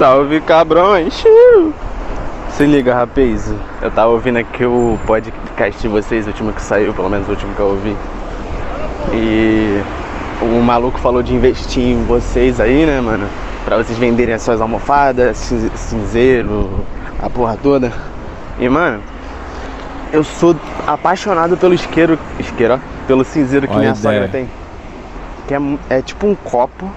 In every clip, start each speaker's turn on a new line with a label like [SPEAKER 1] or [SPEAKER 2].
[SPEAKER 1] Salve cabrões! Se liga, rapaz. Eu tava ouvindo aqui o podcast de vocês, o último que saiu, pelo menos o último que eu ouvi. E o maluco falou de investir em vocês aí, né, mano? Pra vocês venderem as suas almofadas, cin- cinzeiro, a porra toda. E, mano, eu sou apaixonado pelo isqueiro, isqueiro, ó, pelo cinzeiro que
[SPEAKER 2] Olha
[SPEAKER 1] minha sogra tem. Que é, é tipo um copo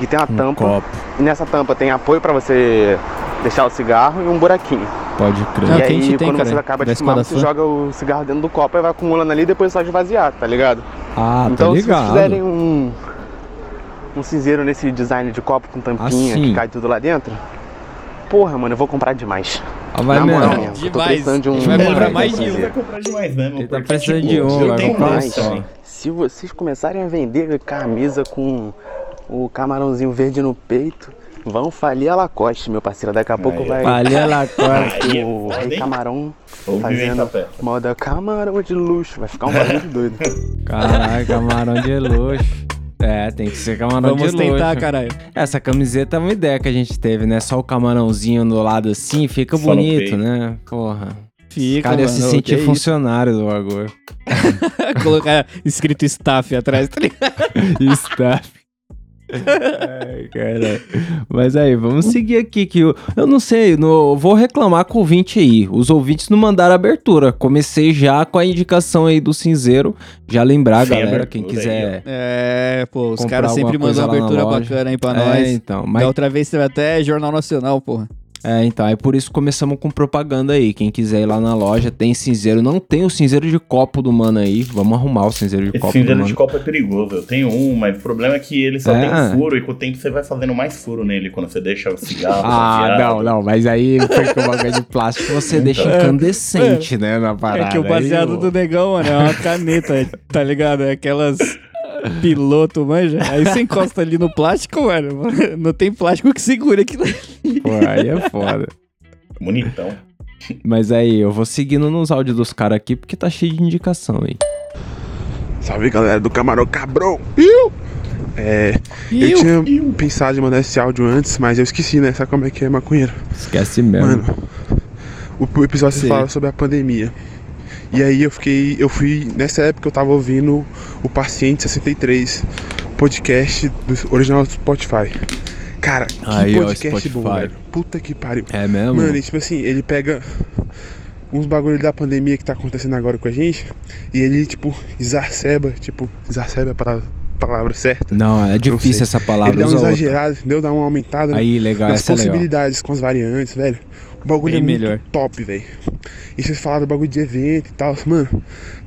[SPEAKER 1] que tem uma
[SPEAKER 2] Um
[SPEAKER 1] tampa.
[SPEAKER 2] copo.
[SPEAKER 1] E nessa tampa tem apoio pra você deixar o cigarro e um buraquinho.
[SPEAKER 2] Pode crer.
[SPEAKER 1] e
[SPEAKER 3] que a
[SPEAKER 1] aí,
[SPEAKER 3] gente tem,
[SPEAKER 1] quando
[SPEAKER 3] cara,
[SPEAKER 1] você acaba de fumar, você
[SPEAKER 3] fã.
[SPEAKER 1] joga o cigarro dentro do copo e vai acumulando ali e depois só esvaziar, tá ligado?
[SPEAKER 2] Ah, tá
[SPEAKER 1] então, se vocês
[SPEAKER 2] ligado.
[SPEAKER 1] fizerem um, um cinzeiro nesse design de copo com tampinha
[SPEAKER 2] Assim.
[SPEAKER 1] que cai tudo lá dentro, porra, mano, eu vou comprar demais.
[SPEAKER 2] Ah, vai
[SPEAKER 1] Na moral
[SPEAKER 2] mesmo.
[SPEAKER 1] mesmo, eu tô
[SPEAKER 3] Demais.
[SPEAKER 1] precisando de um.
[SPEAKER 3] Vai comprar mais de um.
[SPEAKER 4] vai comprar demais mesmo.
[SPEAKER 2] Ele tá precisando
[SPEAKER 4] tipo,
[SPEAKER 2] de um,
[SPEAKER 4] eu
[SPEAKER 2] vai
[SPEAKER 4] tenho
[SPEAKER 2] comprar
[SPEAKER 4] mais também.
[SPEAKER 1] Se vocês começarem a vender camisa com o camarãozinho verde no peito, vão falir a Lacoste, meu parceiro. Daqui a pouco
[SPEAKER 4] Aí,
[SPEAKER 1] vai
[SPEAKER 2] Valeu, Lacoste.
[SPEAKER 4] Aí é
[SPEAKER 1] o Rei? Camarão
[SPEAKER 4] Ou em
[SPEAKER 1] fazendo
[SPEAKER 4] café.
[SPEAKER 1] moda camarão de luxo. Vai ficar um bagulho de doido.
[SPEAKER 2] Caralho, camarão de luxo. É, tem que ser camarão
[SPEAKER 3] Vamos
[SPEAKER 2] de
[SPEAKER 3] tentar,
[SPEAKER 2] luxo.
[SPEAKER 3] caralho.
[SPEAKER 2] Essa camiseta é uma ideia que a gente teve, né? Só o camarãozinho do lado assim, fica
[SPEAKER 4] Só
[SPEAKER 2] bonito, né? Porra. O
[SPEAKER 3] Fica,
[SPEAKER 2] cara ia
[SPEAKER 3] mano.
[SPEAKER 2] se sentir
[SPEAKER 3] que
[SPEAKER 2] funcionário do bagulho.
[SPEAKER 3] Colocar escrito staff atrás, tá ligado?
[SPEAKER 2] Staff. Ai, caralho. Mas aí, vamos seguir aqui que eu, eu não sei, no, vou reclamar com o ouvinte aí. Os ouvintes não mandaram abertura. Comecei já com a indicação aí do cinzeiro. Já lembrar,
[SPEAKER 4] Sem
[SPEAKER 2] galera,
[SPEAKER 4] abertura
[SPEAKER 2] quem
[SPEAKER 4] aí,
[SPEAKER 2] quiser.
[SPEAKER 3] É, pô, os caras sempre mandam abertura bacana aí pra
[SPEAKER 2] é,
[SPEAKER 3] nós.
[SPEAKER 2] então, mas
[SPEAKER 3] Da outra vez teve até Jornal Nacional, porra.
[SPEAKER 2] É, então, aí por isso começamos com propaganda aí. Quem quiser ir lá na loja, tem cinzeiro. Não tem o cinzeiro de copo do mano aí. Vamos arrumar o cinzeiro de
[SPEAKER 4] Esse
[SPEAKER 2] copo do
[SPEAKER 4] cinzeiro
[SPEAKER 2] mano.
[SPEAKER 4] de copo é perigoso. Eu tenho um, mas o problema é que ele só
[SPEAKER 2] É.
[SPEAKER 4] tem furo e com o tempo você vai fazendo mais furo nele quando você deixa o cigarro.
[SPEAKER 2] Ah,
[SPEAKER 4] baseado.
[SPEAKER 2] não, não, mas aí porque o bagulho de plástico você deixa incandescente, né, na parada.
[SPEAKER 3] é que o baseado
[SPEAKER 2] Aí,
[SPEAKER 3] do negão, mano, é uma caneta, tá ligado? É aquelas piloto, manja. Aí você encosta ali no plástico, mano. Não tem plástico que segure aquilo.
[SPEAKER 2] Pô, aí é foda.
[SPEAKER 4] Bonitão.
[SPEAKER 2] Mas aí, eu vou seguindo nos áudios dos caras aqui, porque tá cheio de indicação aí.
[SPEAKER 5] Salve galera do Camarão Cabrão! Iu! É, eu tinha pensado em mandar esse áudio antes, mas eu esqueci, né? Sabe como é que é maconheiro?
[SPEAKER 2] Esquece mesmo.
[SPEAKER 5] Mano, o, o episódio
[SPEAKER 3] Sim.
[SPEAKER 5] você fala sobre a pandemia. E aí eu fiquei, eu fui, nessa época eu tava ouvindo o Paciente 63, podcast do original do Spotify. Cara, que
[SPEAKER 2] Aí, ó,
[SPEAKER 5] podcast bom,
[SPEAKER 2] Spotify.
[SPEAKER 5] velho. Puta que pariu.
[SPEAKER 2] É mesmo?
[SPEAKER 5] Mano, e tipo assim, ele pega uns bagulho da pandemia que tá acontecendo agora com a gente e ele, tipo, exacerba, tipo, exacerba a palavra, palavra certa.
[SPEAKER 2] Não, é difícil essa palavra.
[SPEAKER 5] ele dá um exagerado, entendeu? Dá uma aumentada
[SPEAKER 2] Aí, legal,
[SPEAKER 5] nas
[SPEAKER 2] é legal.
[SPEAKER 5] possibilidades com as variantes, velho. O bagulho
[SPEAKER 3] Bem
[SPEAKER 5] é muito
[SPEAKER 3] melhor.
[SPEAKER 5] top, velho. E vocês falaram do bagulho de evento e tal, mano.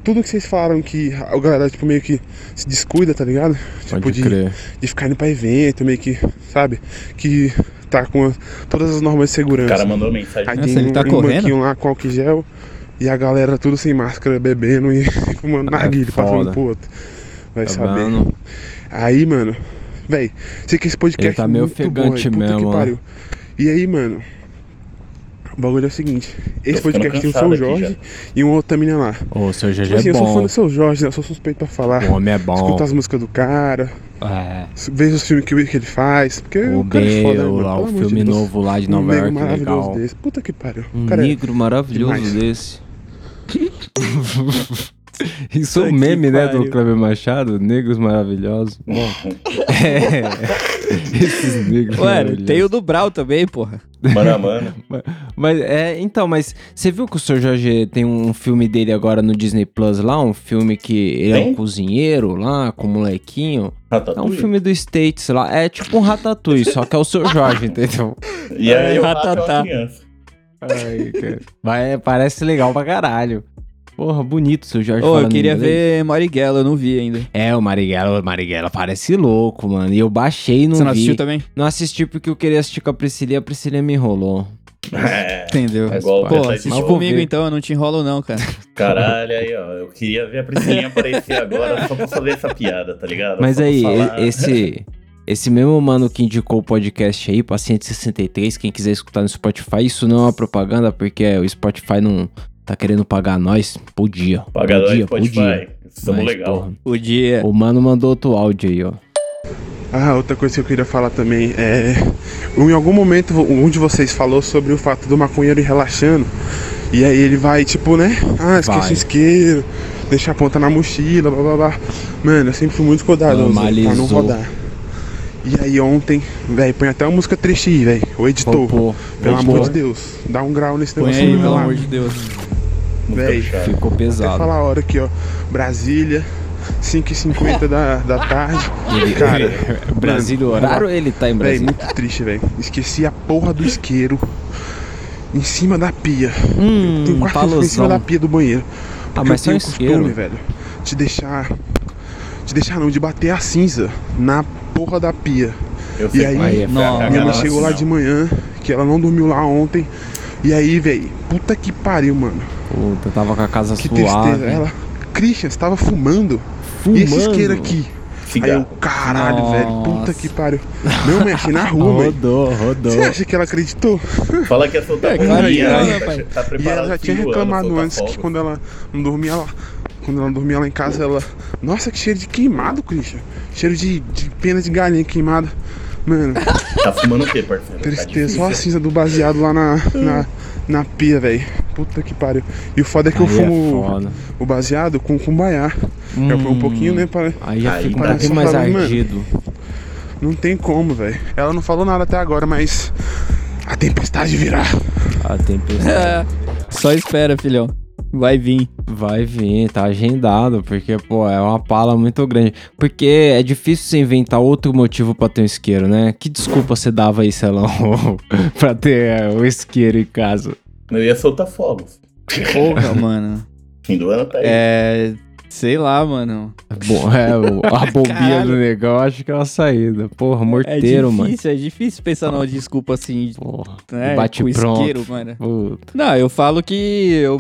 [SPEAKER 5] Tudo que vocês falaram que a galera, tipo, meio que se descuida, tá ligado? Tipo,
[SPEAKER 2] Pode
[SPEAKER 5] de,
[SPEAKER 2] crer.
[SPEAKER 5] de ficar indo pra evento, meio que, sabe? Que tá com a- todas as normas de
[SPEAKER 4] O
[SPEAKER 5] segurança.
[SPEAKER 4] cara mandou mensagem.
[SPEAKER 5] Aí
[SPEAKER 3] Nossa,
[SPEAKER 5] tem
[SPEAKER 3] ele tá
[SPEAKER 5] um, um
[SPEAKER 3] correndo?
[SPEAKER 5] banquinho lá com álcool gel e a galera tudo sem máscara, bebendo e fumando narguilha, passando
[SPEAKER 2] É foda.
[SPEAKER 5] um pro outro. Vai
[SPEAKER 2] Tá
[SPEAKER 5] saber.
[SPEAKER 2] vendo?
[SPEAKER 5] Aí, mano, véi, sei que esse podcast
[SPEAKER 2] Ele tá
[SPEAKER 5] é
[SPEAKER 2] meio
[SPEAKER 5] muito bom,
[SPEAKER 2] ofegante
[SPEAKER 5] aí,
[SPEAKER 2] mesmo,
[SPEAKER 5] que pariu. E aí, mano, o bagulho é o seguinte, esse
[SPEAKER 4] Tô
[SPEAKER 5] podcast tem o São Jorge e uma outra mina lá.
[SPEAKER 2] Ô, o seu GG
[SPEAKER 5] Tipo assim,
[SPEAKER 2] é
[SPEAKER 5] eu sou fã
[SPEAKER 2] bom.
[SPEAKER 5] do São Jorge, né? Eu sou suspeito pra falar.
[SPEAKER 2] O homem é bom.
[SPEAKER 5] Escuta as músicas do cara,
[SPEAKER 2] É.
[SPEAKER 5] vejo os filmes que, que ele faz. Porque
[SPEAKER 2] O
[SPEAKER 5] o cara é
[SPEAKER 2] B,
[SPEAKER 5] foda, né,
[SPEAKER 2] o,
[SPEAKER 5] mano?
[SPEAKER 2] lá,
[SPEAKER 5] Pelo
[SPEAKER 2] o filme
[SPEAKER 5] de
[SPEAKER 2] novo lá de
[SPEAKER 5] Um
[SPEAKER 2] Nova
[SPEAKER 5] nego
[SPEAKER 2] York,
[SPEAKER 5] maravilhoso
[SPEAKER 2] legal.
[SPEAKER 5] desse. Puta que pariu.
[SPEAKER 2] Um
[SPEAKER 5] cara, é
[SPEAKER 2] negro maravilhoso
[SPEAKER 5] demais.
[SPEAKER 2] desse. Isso é um meme, né, do. Cleber Machado? Negros maravilhosos. Bom. é. Esses negros
[SPEAKER 3] Mano,
[SPEAKER 2] maravilhosos.
[SPEAKER 3] tem o do Brau também, porra.
[SPEAKER 4] Mano a mano.
[SPEAKER 2] Mas, é, então, mas você viu que o Sr. Jorge tem um filme dele agora no Disney Plus lá? Um filme que ele é um
[SPEAKER 4] Tem?
[SPEAKER 2] cozinheiro lá, com um molequinho. É um filme do States lá. É tipo um Ratatouille, só que é o Sr. Jorge, entendeu?
[SPEAKER 4] E aí o
[SPEAKER 3] Ratatá.
[SPEAKER 4] é.
[SPEAKER 2] Ai, cara. Mas é, parece legal pra caralho. Porra, bonito o Sr. Jorge
[SPEAKER 3] Ô, eu queria ver Marighella, eu não vi ainda.
[SPEAKER 2] É, o Marighella, o Marighella parece louco, mano. E eu baixei e não
[SPEAKER 3] Você não
[SPEAKER 2] vi.
[SPEAKER 3] assistiu também?
[SPEAKER 2] Não assisti porque eu queria assistir com a Priscila e a Priscila me enrolou.
[SPEAKER 4] É,
[SPEAKER 3] Entendeu?
[SPEAKER 4] é igual o
[SPEAKER 3] Pô, assiste comigo
[SPEAKER 2] ver.
[SPEAKER 3] então, eu não te enrolo não, cara.
[SPEAKER 4] Caralho, aí, ó. Eu queria ver a Priscilinha aparecer agora só pra fazer essa piada, tá ligado?
[SPEAKER 2] Mas
[SPEAKER 4] Só
[SPEAKER 2] aí, esse esse mesmo mano que indicou o podcast aí, Paciente 63, quem quiser escutar no Spotify, isso não é uma propaganda, porque o Spotify não tá querendo pagar nós. Podia.
[SPEAKER 4] Pagador
[SPEAKER 2] podia,
[SPEAKER 4] Spotify. Estamos
[SPEAKER 2] Mas,
[SPEAKER 4] legal.
[SPEAKER 2] porra,
[SPEAKER 3] O dia.
[SPEAKER 2] o mano mandou outro áudio aí, ó.
[SPEAKER 5] Ah, outra coisa que eu queria falar também é. Em algum momento um de vocês falou sobre o fato do maconheiro ir relaxando. E aí ele vai, tipo, né? Ah, esquece
[SPEAKER 2] Vai.
[SPEAKER 5] o isqueiro, deixa a ponta na mochila, blá blá blá. Mano, eu sempre fui muito cuidadoso pra não
[SPEAKER 2] Normalizou.
[SPEAKER 5] rodar. E aí ontem, velho, põe até uma música triste aí, velho. O editor.
[SPEAKER 2] Pô,
[SPEAKER 5] Pelo
[SPEAKER 2] editor.
[SPEAKER 5] amor de Deus, dá um grau nesse
[SPEAKER 3] Põe
[SPEAKER 5] negócio
[SPEAKER 3] aí,
[SPEAKER 5] aí,
[SPEAKER 3] pelo
[SPEAKER 5] lá.
[SPEAKER 3] amor de Deus.
[SPEAKER 5] Véi,
[SPEAKER 2] Ficou pesado.
[SPEAKER 5] falar a hora aqui, ó. Brasília, 5h50 da, da tarde. Cara,
[SPEAKER 2] Brasília, o
[SPEAKER 5] mano,
[SPEAKER 2] horário ele tá em
[SPEAKER 5] Véi,
[SPEAKER 2] Brasília?
[SPEAKER 5] muito triste, velho. Esqueci a porra do isqueiro em cima da pia.
[SPEAKER 2] Hum,
[SPEAKER 5] Tem um quarto em cima da pia do banheiro.
[SPEAKER 2] Ah, mas
[SPEAKER 5] eu tenho costume, velho, de deixar. De deixar não, de bater a cinza na porra da pia.
[SPEAKER 4] Eu
[SPEAKER 5] E aí,
[SPEAKER 2] Aí é
[SPEAKER 5] Minha mãe chegou lá de manhã, que ela não dormiu lá ontem. E aí, velho, puta que pariu, mano.
[SPEAKER 2] Puta, tava com a casa
[SPEAKER 5] Que
[SPEAKER 2] suave.
[SPEAKER 5] tristeza. Ela, Christian, você tava fumando.
[SPEAKER 2] Fumando.
[SPEAKER 5] E esse isqueiro aqui? Aí eu, caralho, velho, puta
[SPEAKER 3] Nossa.
[SPEAKER 5] que pariu. Meu, achei na rua.
[SPEAKER 2] Rodou, rodou.
[SPEAKER 5] Você acha que ela acreditou?
[SPEAKER 4] Fala que ia soltar
[SPEAKER 3] É, claro
[SPEAKER 4] né? Tá
[SPEAKER 5] E ela já tinha reclamado antes que quando ela não dormia lá. Quando ela dormia lá em casa, ela. Nossa, que cheiro de queimado, Christian. Cheiro de, de pena de galinha queimada. Mano,
[SPEAKER 4] Tá fumando o quê, parceiro? Tá
[SPEAKER 5] tristeza. Só a cinza do baseado lá na, na, na pia, velho. Puta que pariu. E o foda é que eu
[SPEAKER 2] Aí é
[SPEAKER 5] fumo
[SPEAKER 2] foda.
[SPEAKER 5] o baseado com cumbaiá. Eu ponho um pouquinho, né? Pra...
[SPEAKER 2] Aí já fica um
[SPEAKER 4] tá
[SPEAKER 2] pouquinho mais
[SPEAKER 5] falando, mano.
[SPEAKER 2] ardido.
[SPEAKER 5] Não tem como, velho. Ela não falou nada até agora, mas. A tempestade virá.
[SPEAKER 2] A tempestade
[SPEAKER 3] É, Só espera, filhão. Vai vir.
[SPEAKER 2] vai vir, tá agendado, porque, pô, é uma pala muito grande. Porque é difícil você inventar outro motivo pra ter um isqueiro, né? Que desculpa você dava aí, Celão, pra ter é, o isqueiro em casa?
[SPEAKER 4] Eu ia soltar fogos.
[SPEAKER 3] Porra, mano.
[SPEAKER 4] Fim do ano tá aí.
[SPEAKER 3] É. Sei lá, mano.
[SPEAKER 2] Bom, é, o- a bombinha do negão, acho que é uma saída. Porra,
[SPEAKER 3] É
[SPEAKER 2] morteiro, mano.
[SPEAKER 3] difícil, é difícil pensar numa desculpa assim,
[SPEAKER 2] Porra,
[SPEAKER 3] né?
[SPEAKER 2] bate
[SPEAKER 3] com
[SPEAKER 2] pronto.
[SPEAKER 3] isqueiro, mano.
[SPEAKER 2] Puta.
[SPEAKER 3] Não, eu falo que eu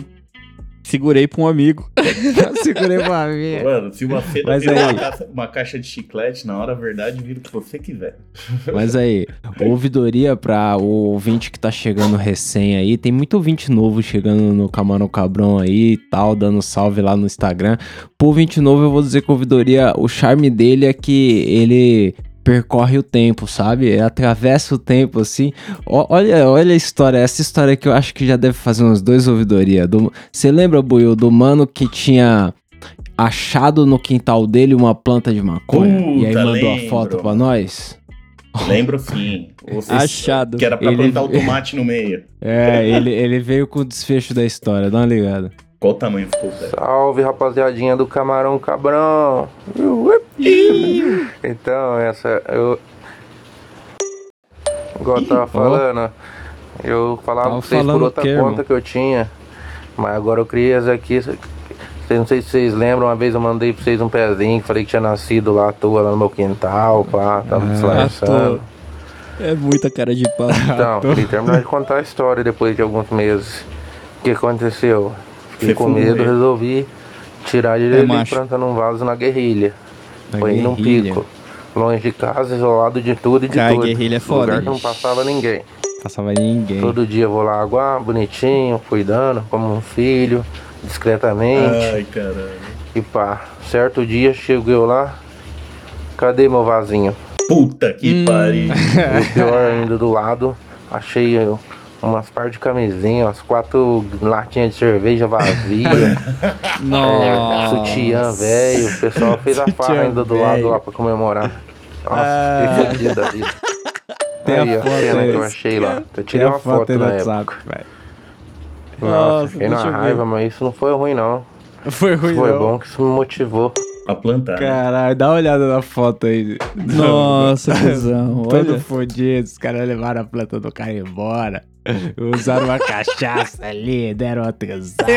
[SPEAKER 3] segurei pra um amigo.
[SPEAKER 2] Segurei pra mim.
[SPEAKER 4] Mano, se uma seda
[SPEAKER 2] Mas
[SPEAKER 4] vira
[SPEAKER 2] aí-
[SPEAKER 4] uma caixa, uma caixa de chiclete, na hora a verdade vira o que você quiser.
[SPEAKER 2] Mas aí, ouvidoria pra o ouvinte que tá chegando recém aí. Tem muito ouvinte novo chegando no Camarão Cabrão aí e tal, dando salve lá no Instagram. Pro ouvinte novo, eu vou dizer que ouvidoria, o charme dele é que ele percorre o tempo, sabe? Ele atravessa o tempo, assim. Ó- olha, olha a história, essa história que eu acho que já deve fazer uns dois ouvidoria. Do- Você lembra, Buiu, do mano que tinha achado no quintal dele uma planta de maconha? e aí
[SPEAKER 4] Puta,
[SPEAKER 2] mandou a
[SPEAKER 4] lembro,
[SPEAKER 2] foto pra nós?
[SPEAKER 4] Lembro sim.
[SPEAKER 3] Achado.
[SPEAKER 4] Que era pra
[SPEAKER 2] Ele-
[SPEAKER 4] plantar o tomate no meio.
[SPEAKER 2] É, ele, ele veio com o desfecho da história, dá uma ligada.
[SPEAKER 4] Qual o tamanho ficou, velho?
[SPEAKER 6] Salve rapaziadinha do Camarão Cabrão. Então, essa eu. Igual eu tava falando, eu falava
[SPEAKER 2] Tava
[SPEAKER 6] pra vocês por
[SPEAKER 2] o
[SPEAKER 6] outra
[SPEAKER 2] quê,
[SPEAKER 6] conta
[SPEAKER 2] irmão?
[SPEAKER 6] que eu tinha. Mas agora eu criei essa aqui. Vocês- Não sei se vocês lembram, uma vez eu mandei pra vocês um pezinho que falei que tinha nascido lá à toa lá no meu quintal, pá, tava disfarçando.
[SPEAKER 3] É muita cara de pau.
[SPEAKER 6] Então, queria terminar de contar a história depois de alguns meses. O que aconteceu? Fiquei com medo, resolvi tirar ele
[SPEAKER 3] É
[SPEAKER 6] e plantar num vaso na guerrilha.
[SPEAKER 2] Na
[SPEAKER 6] Foi num
[SPEAKER 2] guerrilha.
[SPEAKER 6] pico. Longe de casa, isolado de tudo e de
[SPEAKER 3] Cara,
[SPEAKER 6] tudo.
[SPEAKER 3] guerrilha é foda,
[SPEAKER 6] Lugar que não passava ninguém.
[SPEAKER 2] Passava ninguém.
[SPEAKER 6] Todo dia eu vou lá aguar, bonitinho, cuidando, como um filho, discretamente.
[SPEAKER 4] Ai, caralho.
[SPEAKER 6] E pá, certo dia chego eu lá, cadê meu vasinho?
[SPEAKER 4] Puta que
[SPEAKER 3] Hum.
[SPEAKER 4] pariu.
[SPEAKER 6] E pior ainda do lado, achei eu umas par de camisinha, umas quatro latinhas de cerveja vazia, é,
[SPEAKER 3] Nossa.
[SPEAKER 6] sutiã velho. O pessoal fez a farra ainda do lado lá pra comemorar. Nossa,
[SPEAKER 3] Ah.
[SPEAKER 6] que fodido da vida.
[SPEAKER 2] Tem a
[SPEAKER 6] aí a
[SPEAKER 2] foto
[SPEAKER 6] cena que eu achei lá. Eu tirei uma
[SPEAKER 2] foto
[SPEAKER 6] foto na
[SPEAKER 2] WhatsApp,
[SPEAKER 6] época.
[SPEAKER 2] velho.
[SPEAKER 6] Nossa,
[SPEAKER 3] Nossa,
[SPEAKER 6] fiquei na
[SPEAKER 3] eu ver.
[SPEAKER 6] raiva, mas isso não foi ruim não.
[SPEAKER 2] Foi ruim,
[SPEAKER 6] Foi
[SPEAKER 2] não.
[SPEAKER 6] bom que isso me motivou.
[SPEAKER 4] A plantar. né?
[SPEAKER 2] Caralho, dá uma olhada na foto aí.
[SPEAKER 3] Nossa, cuzão.
[SPEAKER 2] Todo
[SPEAKER 3] Olha.
[SPEAKER 2] fodido, os caras levaram a planta do cara embora. Usaram uma cachaça ali, deram uma transada.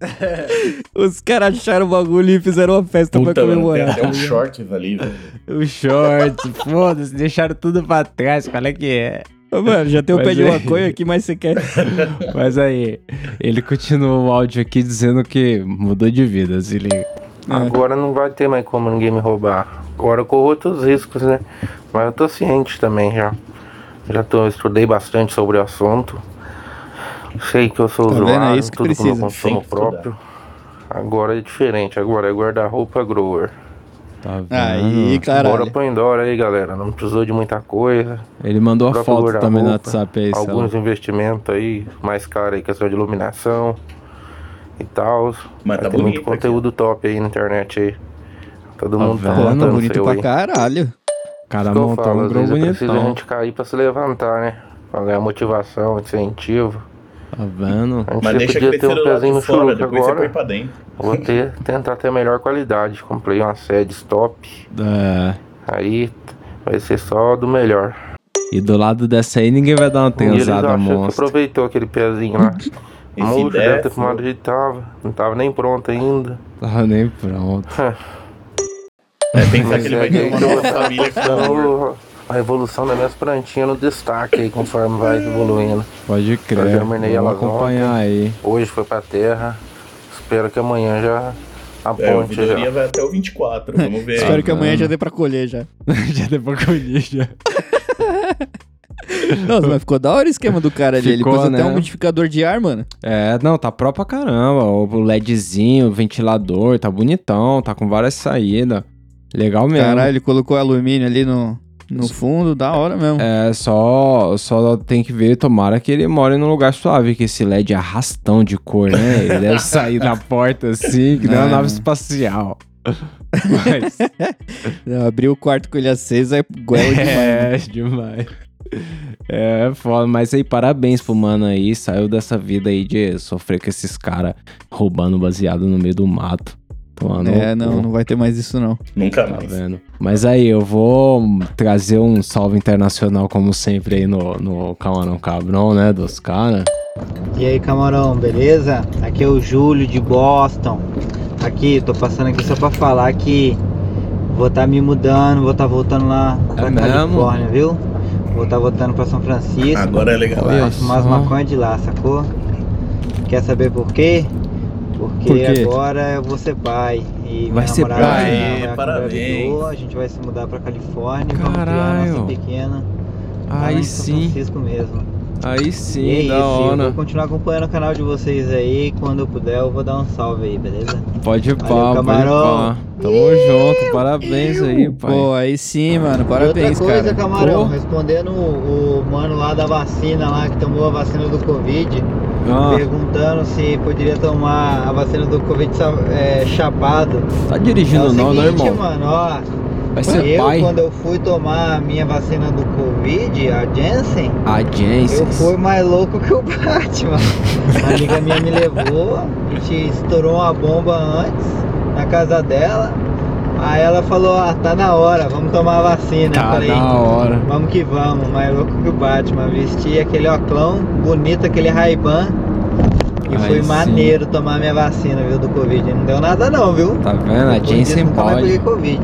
[SPEAKER 3] Os caras acharam o bagulho e fizeram uma festa
[SPEAKER 4] Puta,
[SPEAKER 3] pra
[SPEAKER 4] mano, tem
[SPEAKER 3] comemorar.
[SPEAKER 4] até
[SPEAKER 3] tá ligado?
[SPEAKER 4] shorts ali, velho.
[SPEAKER 2] Os shorts, foda-se, deixaram tudo pra trás, qual é que é?
[SPEAKER 3] Ô, Mano, já tem o pé de
[SPEAKER 2] é-
[SPEAKER 3] maconha aqui, mas você quer.
[SPEAKER 2] Mas aí, ele continua o áudio aqui dizendo que mudou de vida, se liga.
[SPEAKER 3] É.
[SPEAKER 6] Agora não vai ter mais como ninguém me roubar. Agora eu corro outros riscos, né? Mas eu tô ciente também já. Já tô, estudei bastante sobre o assunto. Sei que eu sou
[SPEAKER 3] Tá vendo? É
[SPEAKER 6] usuário,
[SPEAKER 3] isso que
[SPEAKER 6] tudo com meu
[SPEAKER 3] precisa.
[SPEAKER 6] consumo próprio. Agora é diferente, agora é guarda-roupa grower.
[SPEAKER 2] Tá vendo?
[SPEAKER 3] Aí,
[SPEAKER 6] Bora
[SPEAKER 3] caralho.
[SPEAKER 6] pro indoor aí, galera. Não precisou de muita coisa.
[SPEAKER 2] Ele mandou a foto também no WhatsApp aí.
[SPEAKER 6] Alguns investimentos aí, mais caro aí, questão de iluminação e tal.
[SPEAKER 4] Mas tá
[SPEAKER 6] tem muito
[SPEAKER 4] bonito aqui.
[SPEAKER 6] conteúdo top aí na internet aí. Todo
[SPEAKER 2] Tá
[SPEAKER 6] mundo tá
[SPEAKER 2] vendo?
[SPEAKER 6] Montando
[SPEAKER 3] bonito pra
[SPEAKER 6] aí.
[SPEAKER 3] caralho.
[SPEAKER 2] O cara
[SPEAKER 6] Isso eu
[SPEAKER 2] montou
[SPEAKER 6] falo,
[SPEAKER 2] um
[SPEAKER 6] vezes é preciso a
[SPEAKER 2] bonitão.
[SPEAKER 6] gente cair pra se levantar, né? Pra ganhar motivação, incentivo.
[SPEAKER 2] Tá vendo?
[SPEAKER 6] A gente
[SPEAKER 4] Mas deixa
[SPEAKER 6] podia ter um pezinho
[SPEAKER 4] de
[SPEAKER 6] no
[SPEAKER 4] fora, depois você põe
[SPEAKER 6] agora.
[SPEAKER 4] pra dentro.
[SPEAKER 6] Vou ter, tentar ter a melhor qualidade. Comprei uma sede top.
[SPEAKER 2] É.
[SPEAKER 6] Aí vai ser só do melhor.
[SPEAKER 2] E do lado dessa aí ninguém vai dar uma tensada
[SPEAKER 6] que
[SPEAKER 2] monstro.
[SPEAKER 6] aproveitou aquele pezinho lá. Murcho deve ter fumado que tava. Não tava nem pronto ainda.
[SPEAKER 2] Tava nem pronto.
[SPEAKER 4] É pensar que ele
[SPEAKER 6] é
[SPEAKER 4] vai ter uma
[SPEAKER 6] eu
[SPEAKER 4] família com
[SPEAKER 6] a evolução das minhas plantinhas no destaque aí, conforme vai evoluindo.
[SPEAKER 2] Pode
[SPEAKER 6] Eu
[SPEAKER 2] crer.
[SPEAKER 6] terminei
[SPEAKER 2] Vamos
[SPEAKER 6] elas
[SPEAKER 2] acompanhar aí.
[SPEAKER 6] Hoje foi pra terra. Espero que amanhã já
[SPEAKER 4] É, o
[SPEAKER 6] aponte
[SPEAKER 4] Vidoria
[SPEAKER 6] já.
[SPEAKER 4] vai até o 24, vamos ver.
[SPEAKER 3] Espero
[SPEAKER 4] aí.
[SPEAKER 3] que amanhã já dê pra colher já.
[SPEAKER 2] já deu pra colher já.
[SPEAKER 3] Nossa, mas ficou da hora o esquema do cara ali.
[SPEAKER 2] Ficou,
[SPEAKER 3] ele pôs até
[SPEAKER 2] né?
[SPEAKER 3] um modificador de ar, mano.
[SPEAKER 2] É, não, tá pró pra caramba. O LEDzinho, o ventilador, tá bonitão, tá com várias saídas. Legal mesmo.
[SPEAKER 3] Caralho, ele colocou alumínio ali no, no fundo, da hora mesmo.
[SPEAKER 2] É, só, só tem que ver, tomara que ele more num lugar suave, que esse LED é arrastão de cor, né? Ele deve sair da porta assim, que nem uma
[SPEAKER 3] É.
[SPEAKER 2] nave espacial. Mas,
[SPEAKER 3] Abriu o quarto com ele aceso, é goela demais.
[SPEAKER 2] é, demais. É, foda, mas aí parabéns pro mano aí, saiu dessa vida aí de sofrer com esses caras roubando baseado no meio do mato. Tomando
[SPEAKER 3] É,
[SPEAKER 2] no
[SPEAKER 3] não,
[SPEAKER 2] cu.
[SPEAKER 3] não vai ter mais isso não.
[SPEAKER 4] Nunca
[SPEAKER 2] Tá
[SPEAKER 4] mais.
[SPEAKER 2] vendo? Mas aí, eu vou trazer um salve internacional, como sempre, aí no, no Camarão Cabrão, né? Dos caras.
[SPEAKER 7] E aí, camarão, beleza? Aqui é o Júlio de Boston. Aqui, tô passando aqui só pra falar que vou estar me mudando, vou estar voltando lá pra
[SPEAKER 2] É mesmo?
[SPEAKER 7] Califórnia, viu? Vou estar voltando pra São Francisco.
[SPEAKER 4] Agora é legal.
[SPEAKER 7] Pra fumar as maconhas de lá, sacou? Quer saber por quê? Porque
[SPEAKER 3] Por
[SPEAKER 7] agora eu vou ser pai. E
[SPEAKER 2] Vai ser pai?
[SPEAKER 7] já
[SPEAKER 4] Aê, parabéns.
[SPEAKER 7] A gente vai se mudar pra Califórnia. Vamos criar a
[SPEAKER 2] Caralho.
[SPEAKER 7] nossa pequena. lá
[SPEAKER 2] Aí sim,
[SPEAKER 7] Francisco mesmo.
[SPEAKER 2] aí
[SPEAKER 7] E é
[SPEAKER 2] sim,
[SPEAKER 7] isso,
[SPEAKER 2] da
[SPEAKER 7] eu
[SPEAKER 2] hora.
[SPEAKER 7] vou continuar acompanhando o canal de vocês aí. Quando eu puder, eu vou dar um salve aí, beleza?
[SPEAKER 2] Pode ir pá,
[SPEAKER 7] Valeu,
[SPEAKER 2] pode ir
[SPEAKER 7] camarão.
[SPEAKER 2] Tamo junto, parabéns aí, pai.
[SPEAKER 3] Pô, aí sim, mano.
[SPEAKER 7] E
[SPEAKER 3] Parabéns,
[SPEAKER 7] outra coisa,
[SPEAKER 3] cara.
[SPEAKER 7] camarão,
[SPEAKER 2] Pô.
[SPEAKER 7] respondendo o, o mano lá da vacina lá que tomou a vacina do Covid,
[SPEAKER 2] Ah,
[SPEAKER 7] perguntando se poderia tomar a vacina do Covid é, chapado.
[SPEAKER 2] tá
[SPEAKER 7] É
[SPEAKER 2] dirigindo
[SPEAKER 7] o
[SPEAKER 2] não, né,
[SPEAKER 7] seguinte,
[SPEAKER 2] irmão?
[SPEAKER 7] mano, ó.
[SPEAKER 2] Vai ser
[SPEAKER 7] eu,
[SPEAKER 2] pai.
[SPEAKER 7] quando eu fui tomar a minha vacina do Covid, a Janssen,
[SPEAKER 2] A Jensen.
[SPEAKER 7] Eu fui mais louco que o Batman. A amiga minha me levou, a gente estourou uma bomba antes na casa dela. Aí ela falou, ah, tá na hora, vamos tomar a vacina. Eu
[SPEAKER 2] Tá
[SPEAKER 7] falei,
[SPEAKER 2] da hora.
[SPEAKER 7] vamos que vamos, mais louco que o Batman. Vesti aquele oclão, bonito, aquele Ray-Ban. E
[SPEAKER 2] Aí
[SPEAKER 7] foi
[SPEAKER 2] sim.
[SPEAKER 7] maneiro tomar minha vacina, viu, do Covid. Não deu nada não, viu?
[SPEAKER 2] Tá vendo? A Jensen
[SPEAKER 7] mais peguei
[SPEAKER 2] pode.
[SPEAKER 7] Covid.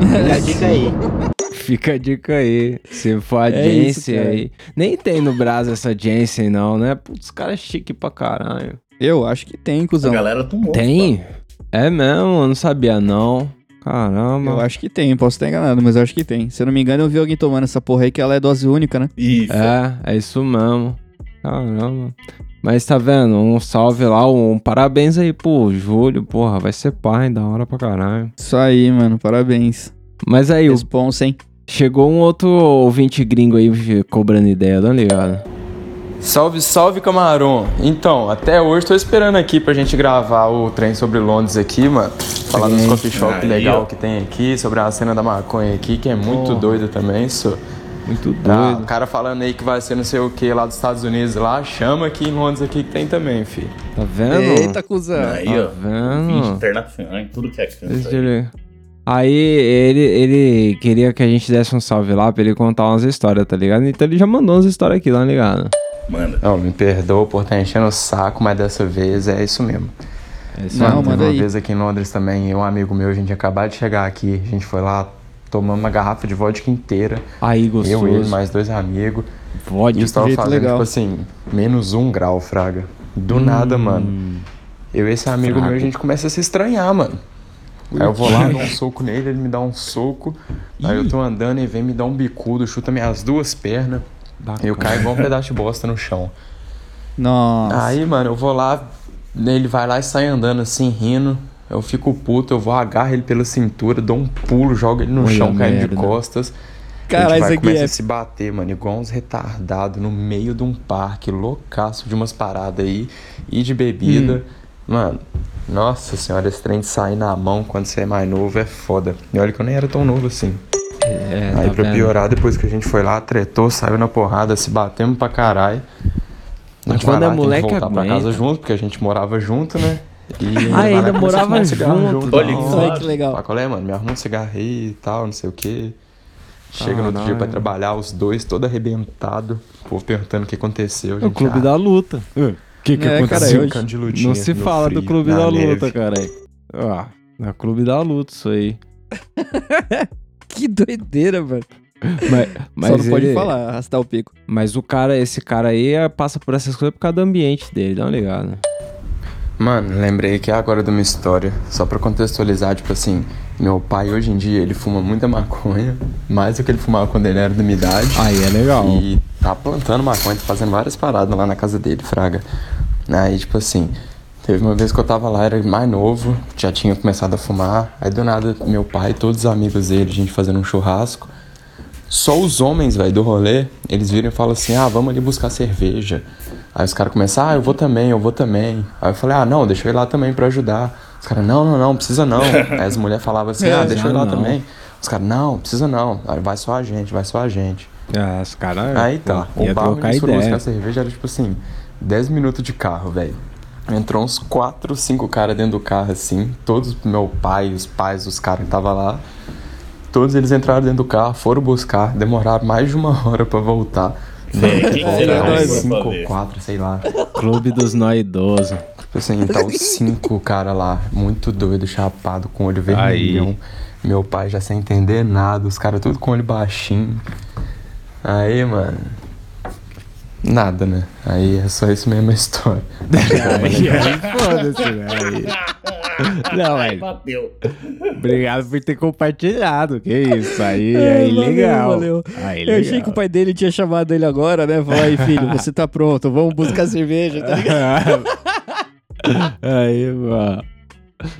[SPEAKER 7] Fica a dica aí.
[SPEAKER 2] Fica a dica aí. Se for a
[SPEAKER 3] É isso,
[SPEAKER 2] Jensen
[SPEAKER 3] cara.
[SPEAKER 2] aí. Nem tem no Brasil essa Jensen, não, né? Putz, cara é chique pra caralho.
[SPEAKER 3] Eu acho que tem,
[SPEAKER 4] A
[SPEAKER 3] cuzão.
[SPEAKER 4] galera tomou.
[SPEAKER 2] Tem? É mesmo? Eu não sabia, não. Caramba.
[SPEAKER 3] Eu acho que tem, posso estar enganado, mas eu acho que tem. Se eu não me engano, eu vi alguém tomando essa porra aí que ela é dose única, né?
[SPEAKER 4] Isso.
[SPEAKER 2] É, é isso mesmo. Caramba. Mas tá vendo? Um salve lá, um parabéns aí pro Júlio, porra, vai ser pai, da hora pra caralho.
[SPEAKER 3] Isso aí, mano, parabéns.
[SPEAKER 2] Mas aí, o-
[SPEAKER 3] Responsa, hein?
[SPEAKER 2] chegou um outro ouvinte gringo aí cobrando ideia, tá ligado?
[SPEAKER 8] Salve, salve, camarão! Então, até hoje tô esperando aqui pra gente gravar o trem sobre Londres aqui, mano. Falar dos coffee shop
[SPEAKER 4] Aí,
[SPEAKER 8] legal
[SPEAKER 4] ó.
[SPEAKER 8] que tem aqui, sobre a cena da maconha aqui, que é muito doido também, isso.
[SPEAKER 2] Muito
[SPEAKER 8] Ah,
[SPEAKER 2] doido.
[SPEAKER 8] o cara falando aí que vai ser não sei o que lá dos Estados Unidos lá, chama aqui em Londres aqui que tem também, fi.
[SPEAKER 2] Tá vendo?
[SPEAKER 3] Eita, cuzão.
[SPEAKER 4] Aí,
[SPEAKER 2] Tá
[SPEAKER 4] ó.
[SPEAKER 2] vendo?
[SPEAKER 4] Internacional em tudo que é canto.
[SPEAKER 2] Deixa
[SPEAKER 4] aí.
[SPEAKER 2] ele- Aí ele, ele queria que a gente desse um salve lá pra ele contar umas histórias, tá ligado? Então ele já mandou umas histórias aqui, tá ligado?
[SPEAKER 4] Manda.
[SPEAKER 8] Não, me perdoa por estar enchendo o saco, mas dessa vez é isso mesmo.
[SPEAKER 2] É isso
[SPEAKER 3] Não,
[SPEAKER 8] Mano,
[SPEAKER 2] aí.
[SPEAKER 8] teve uma
[SPEAKER 3] aí.
[SPEAKER 8] vez aqui em Londres também, eu, um amigo meu, a gente acabou de chegar aqui, a gente foi lá, tomamos uma garrafa de vodka inteira.
[SPEAKER 2] Aí, gostoso.
[SPEAKER 8] Eu, ele, mais dois amigos. E
[SPEAKER 2] Vodka.
[SPEAKER 8] eu estava fazendo,
[SPEAKER 3] legal.
[SPEAKER 8] tipo assim, menos um grau, fraga. Do nada, mano. Eu e esse amigo
[SPEAKER 2] Fraco.
[SPEAKER 8] meu, a gente começa a se estranhar, mano. Aí eu vou lá, dou um soco nele, ele me dá um soco. Aí eu tô andando e vem me dar um bicudo, chuta minhas duas pernas. E eu caio igual um pedaço de bosta no chão.
[SPEAKER 3] Nossa.
[SPEAKER 8] Aí, mano, eu vou lá, ele vai lá e sai andando assim, rindo. Eu fico puto, eu vou agarrar ele pela cintura, dou um pulo, jogo ele no
[SPEAKER 2] Olha
[SPEAKER 8] chão, caindo de costas.
[SPEAKER 3] Caralho,
[SPEAKER 8] a gente
[SPEAKER 3] isso
[SPEAKER 8] vai
[SPEAKER 3] aqui
[SPEAKER 8] começa
[SPEAKER 3] é-
[SPEAKER 8] a se bater, mano, igual uns retardados no meio de um parque, loucaço de umas paradas aí e de bebida.
[SPEAKER 3] Hum.
[SPEAKER 8] Mano, nossa senhora, esse trem de sair na mão quando você é mais novo é foda. E olha que eu nem era tão novo assim.
[SPEAKER 2] É,
[SPEAKER 8] Aí
[SPEAKER 2] tá
[SPEAKER 8] pra
[SPEAKER 2] vendo?
[SPEAKER 8] piorar, depois que a gente foi lá, tretou, saiu na porrada, se batemos pra caralho. A gente
[SPEAKER 2] quando é moleque,
[SPEAKER 8] voltar pra
[SPEAKER 2] aguenta.
[SPEAKER 8] casa junto, porque a gente morava junto, né? E
[SPEAKER 2] Ah, ainda morava
[SPEAKER 8] um cigarro
[SPEAKER 2] junto,
[SPEAKER 4] Olha que
[SPEAKER 3] legal.
[SPEAKER 8] Fala, qual é, mano? Me arruma um cigarro aí e tal, não sei o quê. Chega no outro dia pra trabalhar, os dois todo arrebentado. O povo perguntando o que aconteceu.
[SPEAKER 2] É o
[SPEAKER 8] gente,
[SPEAKER 2] clube
[SPEAKER 8] ah,
[SPEAKER 2] da luta. O que que
[SPEAKER 3] É,
[SPEAKER 2] aconteceu?
[SPEAKER 3] cara,
[SPEAKER 8] lutinha
[SPEAKER 2] Não se fala do
[SPEAKER 8] frio,
[SPEAKER 2] clube
[SPEAKER 8] na
[SPEAKER 2] da
[SPEAKER 8] neve.
[SPEAKER 2] luta, cara. Ah, é o clube da luta isso aí.
[SPEAKER 3] Que doideira, velho.
[SPEAKER 2] Mas, mas
[SPEAKER 3] Só não pode
[SPEAKER 2] ele-
[SPEAKER 3] falar, arrastar o pico.
[SPEAKER 2] Mas o cara, esse cara aí é, passa por essas coisas por causa do ambiente dele, dá uma ligada.
[SPEAKER 8] Mano, lembrei que é agora de uma história. Só pra contextualizar, tipo assim, meu pai hoje em dia ele fuma muita maconha, mais do que ele fumava quando ele era da minha idade.
[SPEAKER 2] Aí é legal.
[SPEAKER 8] E tá plantando maconha, tá fazendo várias paradas lá na casa dele, Fraga. Aí, tipo assim, teve uma vez que eu tava lá, era mais novo, já tinha começado a fumar. Aí do nada, meu pai e todos os amigos dele, a gente fazendo um churrasco. Só os homens, velho, do rolê, eles viram e falam assim: ah, vamos ali buscar cerveja. Aí os caras começam: ah, eu vou também, eu vou também. Aí eu falei: ah, não, deixa eu ir lá também pra ajudar. Os caras: não, não, não, precisa não. Aí as mulheres falavam assim: ah, deixa eu ir lá
[SPEAKER 2] não.
[SPEAKER 8] também. Os caras: não, precisa não. Aí vai só a gente, vai só a gente.
[SPEAKER 2] Ah, os caras.
[SPEAKER 8] Aí tá,
[SPEAKER 2] pô,
[SPEAKER 8] o bar onde
[SPEAKER 2] trocar
[SPEAKER 8] eles foram
[SPEAKER 2] ideia.
[SPEAKER 8] buscar cerveja era tipo assim, 10 minutos de carro, velho. Entrou uns 4, 5 caras dentro do carro assim, todos meu pai, os pais dos caras que tava lá. Todos eles entraram dentro do carro, foram buscar, demoraram mais de uma hora pra voltar.
[SPEAKER 4] É, quem será que foi
[SPEAKER 8] 5
[SPEAKER 4] pra
[SPEAKER 8] ou
[SPEAKER 4] ver?
[SPEAKER 8] 4, sei lá.
[SPEAKER 2] Clube dos noidosos.
[SPEAKER 8] Tipo assim, tá os cinco cara lá, muito doido, chapado, com olho vermelhão. Meu pai já sem entender nada, os caras tudo com olho baixinho. Aí, mano. Nada, né? Aí é só isso mesmo a história.
[SPEAKER 2] Aí, aí foda-se, velho. Não,
[SPEAKER 4] Ai,
[SPEAKER 2] velho.
[SPEAKER 4] bateu.
[SPEAKER 2] Obrigado por ter compartilhado. Que isso aí,
[SPEAKER 3] É,
[SPEAKER 2] aí
[SPEAKER 3] valeu,
[SPEAKER 2] legal.
[SPEAKER 3] valeu.
[SPEAKER 2] Aí,
[SPEAKER 3] Eu achei
[SPEAKER 2] legal.
[SPEAKER 3] que o pai dele tinha chamado ele agora, né? Falou aí, filho, você tá pronto, vamos buscar cerveja, tá ligado?
[SPEAKER 2] aí, mano.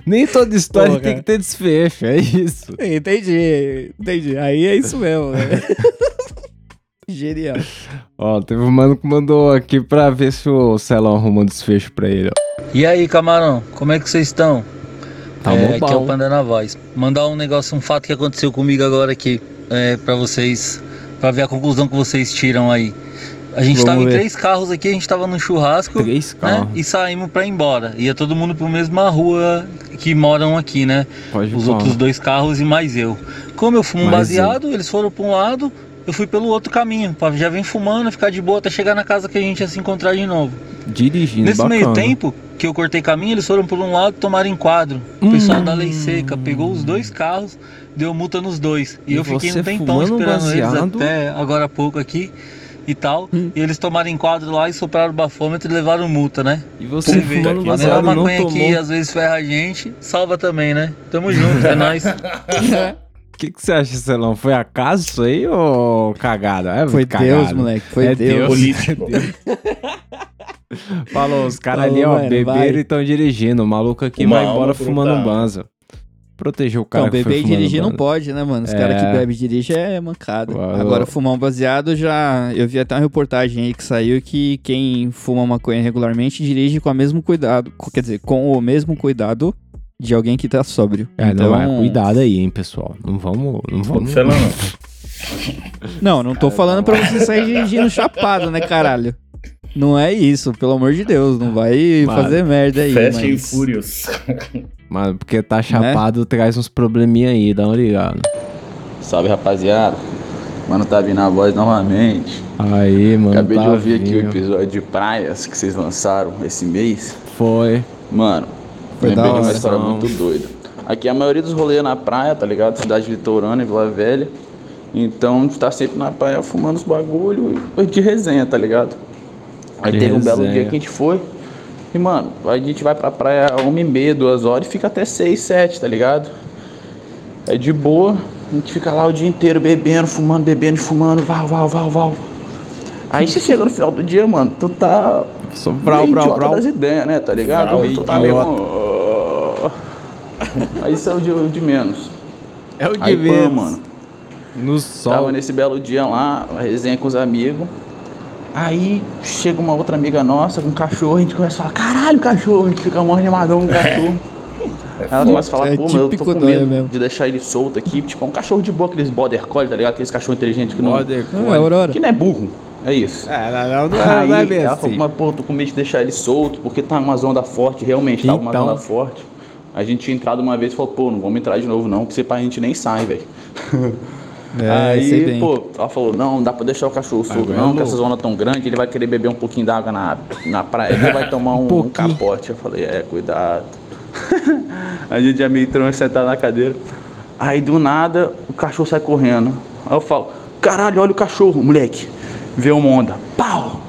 [SPEAKER 2] Nem toda história
[SPEAKER 3] Porra.
[SPEAKER 2] tem que ter desfecho, é isso.
[SPEAKER 3] Entendi, entendi. Aí é isso mesmo, né? Genial.
[SPEAKER 2] Ó, teve um mano que mandou aqui pra ver se o Celão arruma um desfecho pra ele, ó.
[SPEAKER 9] E aí, camarão, como é que vocês estão?
[SPEAKER 2] Tá
[SPEAKER 9] é,
[SPEAKER 2] bom,
[SPEAKER 9] aqui é o. Panda na voz. Mandar um negócio, um fato que aconteceu comigo agora aqui, é, para vocês, pra ver a conclusão que vocês tiram aí. A gente
[SPEAKER 3] Vamos
[SPEAKER 9] tava em
[SPEAKER 3] ver.
[SPEAKER 9] três carros aqui, a gente tava num churrasco,
[SPEAKER 2] Três
[SPEAKER 9] né?
[SPEAKER 2] carros.
[SPEAKER 9] E saímos pra ir embora. Ia todo mundo pra mesma rua que moram aqui, né?
[SPEAKER 2] Pode
[SPEAKER 9] Os
[SPEAKER 2] pôr.
[SPEAKER 9] outros dois carros e mais eu. Como eu fumo um
[SPEAKER 2] Mais
[SPEAKER 9] baseado, eles foram pra um lado, eu fui pelo outro caminho. Pra já vem fumando, ficar de boa até chegar na casa que a gente ia se encontrar de novo.
[SPEAKER 2] Dirigindo,
[SPEAKER 9] Nesse
[SPEAKER 2] bacana.
[SPEAKER 9] meio tempo que eu cortei caminho, eles foram por um lado tomaram enquadro. O pessoal da lei seca pegou os dois carros, deu multa nos dois. E,
[SPEAKER 2] E
[SPEAKER 9] eu fiquei um tempão esperando eles
[SPEAKER 2] baseado?
[SPEAKER 9] até agora há pouco aqui e tal. E eles tomaram enquadro lá e sopraram o bafômetro e levaram multa, né?
[SPEAKER 2] E você
[SPEAKER 9] vê,
[SPEAKER 2] fumando
[SPEAKER 9] a melhor
[SPEAKER 2] baseado não
[SPEAKER 9] maconha que às vezes ferra a gente, salva também, né? Tamo junto, é nóis.
[SPEAKER 2] O que, que você acha, Celão? Foi acaso isso aí ou cagada? É
[SPEAKER 3] Foi
[SPEAKER 2] cagada.
[SPEAKER 3] Deus, moleque, foi
[SPEAKER 2] é
[SPEAKER 3] Deus.
[SPEAKER 4] Político.
[SPEAKER 2] Falou, os caras ali, ó,
[SPEAKER 3] mano,
[SPEAKER 2] beberam
[SPEAKER 3] vai.
[SPEAKER 2] e estão dirigindo. O maluco aqui
[SPEAKER 4] Uma
[SPEAKER 2] vai embora
[SPEAKER 4] um
[SPEAKER 2] fumando um
[SPEAKER 4] carro.
[SPEAKER 2] banza. Proteger o cara
[SPEAKER 3] Não, beber e dirigir não pode, né, mano? Os
[SPEAKER 2] É.
[SPEAKER 3] caras que bebem e dirigem é mancada. Agora, fumar um baseado já. Eu vi até uma reportagem aí que saiu que quem fuma maconha regularmente dirige com o mesmo cuidado. Quer dizer, com o mesmo cuidado de alguém que tá sóbrio.
[SPEAKER 2] É,
[SPEAKER 3] então,
[SPEAKER 2] não, é, cuidado aí, hein, pessoal. Não vamos. Não vamos.
[SPEAKER 4] Sei lá, não.
[SPEAKER 3] Não, não tô falando pra você sair dirigindo chapado, né, caralho? Não é isso, pelo amor de Deus. Não vai
[SPEAKER 2] Mano,
[SPEAKER 3] fazer merda aí.
[SPEAKER 4] Fast and
[SPEAKER 3] mas...
[SPEAKER 4] Furious.
[SPEAKER 2] Mano, porque tá chapado traz uns probleminha aí, dá uma ligada.
[SPEAKER 10] Salve rapaziada, mano, tá vindo a voz novamente.
[SPEAKER 2] Aí, mano.
[SPEAKER 10] Acabei de
[SPEAKER 2] tá
[SPEAKER 10] ouvir aqui o
[SPEAKER 2] vindo.
[SPEAKER 10] episódio de praias que vocês lançaram esse mês.
[SPEAKER 2] Foi.
[SPEAKER 10] Mano,
[SPEAKER 3] Foi
[SPEAKER 10] lembrei
[SPEAKER 3] da
[SPEAKER 10] de uma
[SPEAKER 3] hora.
[SPEAKER 10] história muito doida. Aqui a maioria dos rolês é na praia, tá ligado? Cidade litorânea, Vila Velha. Então a gente tá sempre na praia fumando os bagulho de resenha, tá ligado? Aí
[SPEAKER 2] De
[SPEAKER 10] teve um belo dia que a gente foi. E, mano, a gente vai pra praia uma e meia, duas horas e fica até seis, sete, tá ligado? É de boa, a gente fica lá o dia inteiro bebendo, fumando, bebendo, fumando, val, val, val, val. Aí você chega no final do dia, mano, tu tá
[SPEAKER 2] Só brau, brau, brau.
[SPEAKER 10] das ideias, né, tá ligado?
[SPEAKER 4] Brau,
[SPEAKER 10] tu tá meio... Mas isso é o de, de menos.
[SPEAKER 2] É o de
[SPEAKER 10] Aí, pô,
[SPEAKER 2] menos.
[SPEAKER 10] mano.
[SPEAKER 2] No sol.
[SPEAKER 10] Tava nesse belo dia lá, resenha com os amigos. Aí chega uma outra amiga nossa com um cachorro, a gente começa a falar, caralho, cachorro, a gente fica mó animadão com o cachorro. Aí ela começa a falar,
[SPEAKER 3] É
[SPEAKER 10] pô, eu tô com
[SPEAKER 3] dóia
[SPEAKER 10] medo
[SPEAKER 3] mesmo.
[SPEAKER 10] de deixar ele solto aqui. Tipo, é um cachorro de boa, aqueles border collie, tá ligado? Aqueles cachorros inteligentes que não...
[SPEAKER 2] Border
[SPEAKER 3] é Aurora.
[SPEAKER 10] Que não é burro, é isso.
[SPEAKER 2] É, não, não,
[SPEAKER 10] Aí
[SPEAKER 2] não é bem
[SPEAKER 10] ela
[SPEAKER 2] assim.
[SPEAKER 10] falou, mas pô, tô com medo de deixar ele solto, porque tá uma onda forte, realmente, tá uma
[SPEAKER 2] Então.
[SPEAKER 10] onda forte. A gente tinha entrado uma vez e falou, pô, não vamos entrar de novo não, porque se a gente nem sai, velho.
[SPEAKER 3] É,
[SPEAKER 10] Aí,
[SPEAKER 3] bem.
[SPEAKER 10] pô, ela falou, não, não dá pra deixar o cachorro solto,
[SPEAKER 2] Agora
[SPEAKER 10] não,
[SPEAKER 2] é
[SPEAKER 10] que essa zona tão grande, ele vai querer beber um pouquinho d'água na, na praia, ele vai tomar um, um
[SPEAKER 2] pouquinho.
[SPEAKER 10] capote. Eu falei, é, cuidado. a gente já meio trans sentado na cadeira. Aí do nada o cachorro sai correndo. Aí eu falo, caralho, olha o cachorro, moleque. Vê uma onda. Pau!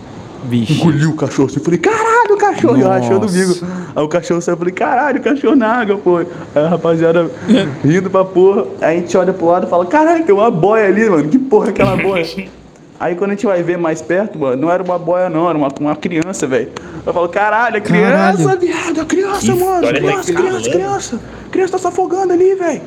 [SPEAKER 2] Bicho.
[SPEAKER 10] Engoliu o cachorro assim. Falei, caralho, o cachorro. Eu achando o
[SPEAKER 2] Nossa.
[SPEAKER 10] bico. Aí o cachorro saiu. Falei, caralho, o cachorro na água, pô. Aí a rapaziada rindo pra porra. Aí a gente olha pro lado e fala, caralho, tem uma boia ali, mano. Que porra é aquela boia? Aí quando a gente vai ver mais perto, mano, não era uma boia, não, era uma, uma criança, velho. Eu falo, caralho, é criança,
[SPEAKER 3] Caralho.
[SPEAKER 10] viado, é criança,
[SPEAKER 4] Que
[SPEAKER 10] mano. Criança,
[SPEAKER 4] legal,
[SPEAKER 10] criança,
[SPEAKER 4] né?
[SPEAKER 10] criança. Criança tá se afogando ali, velho.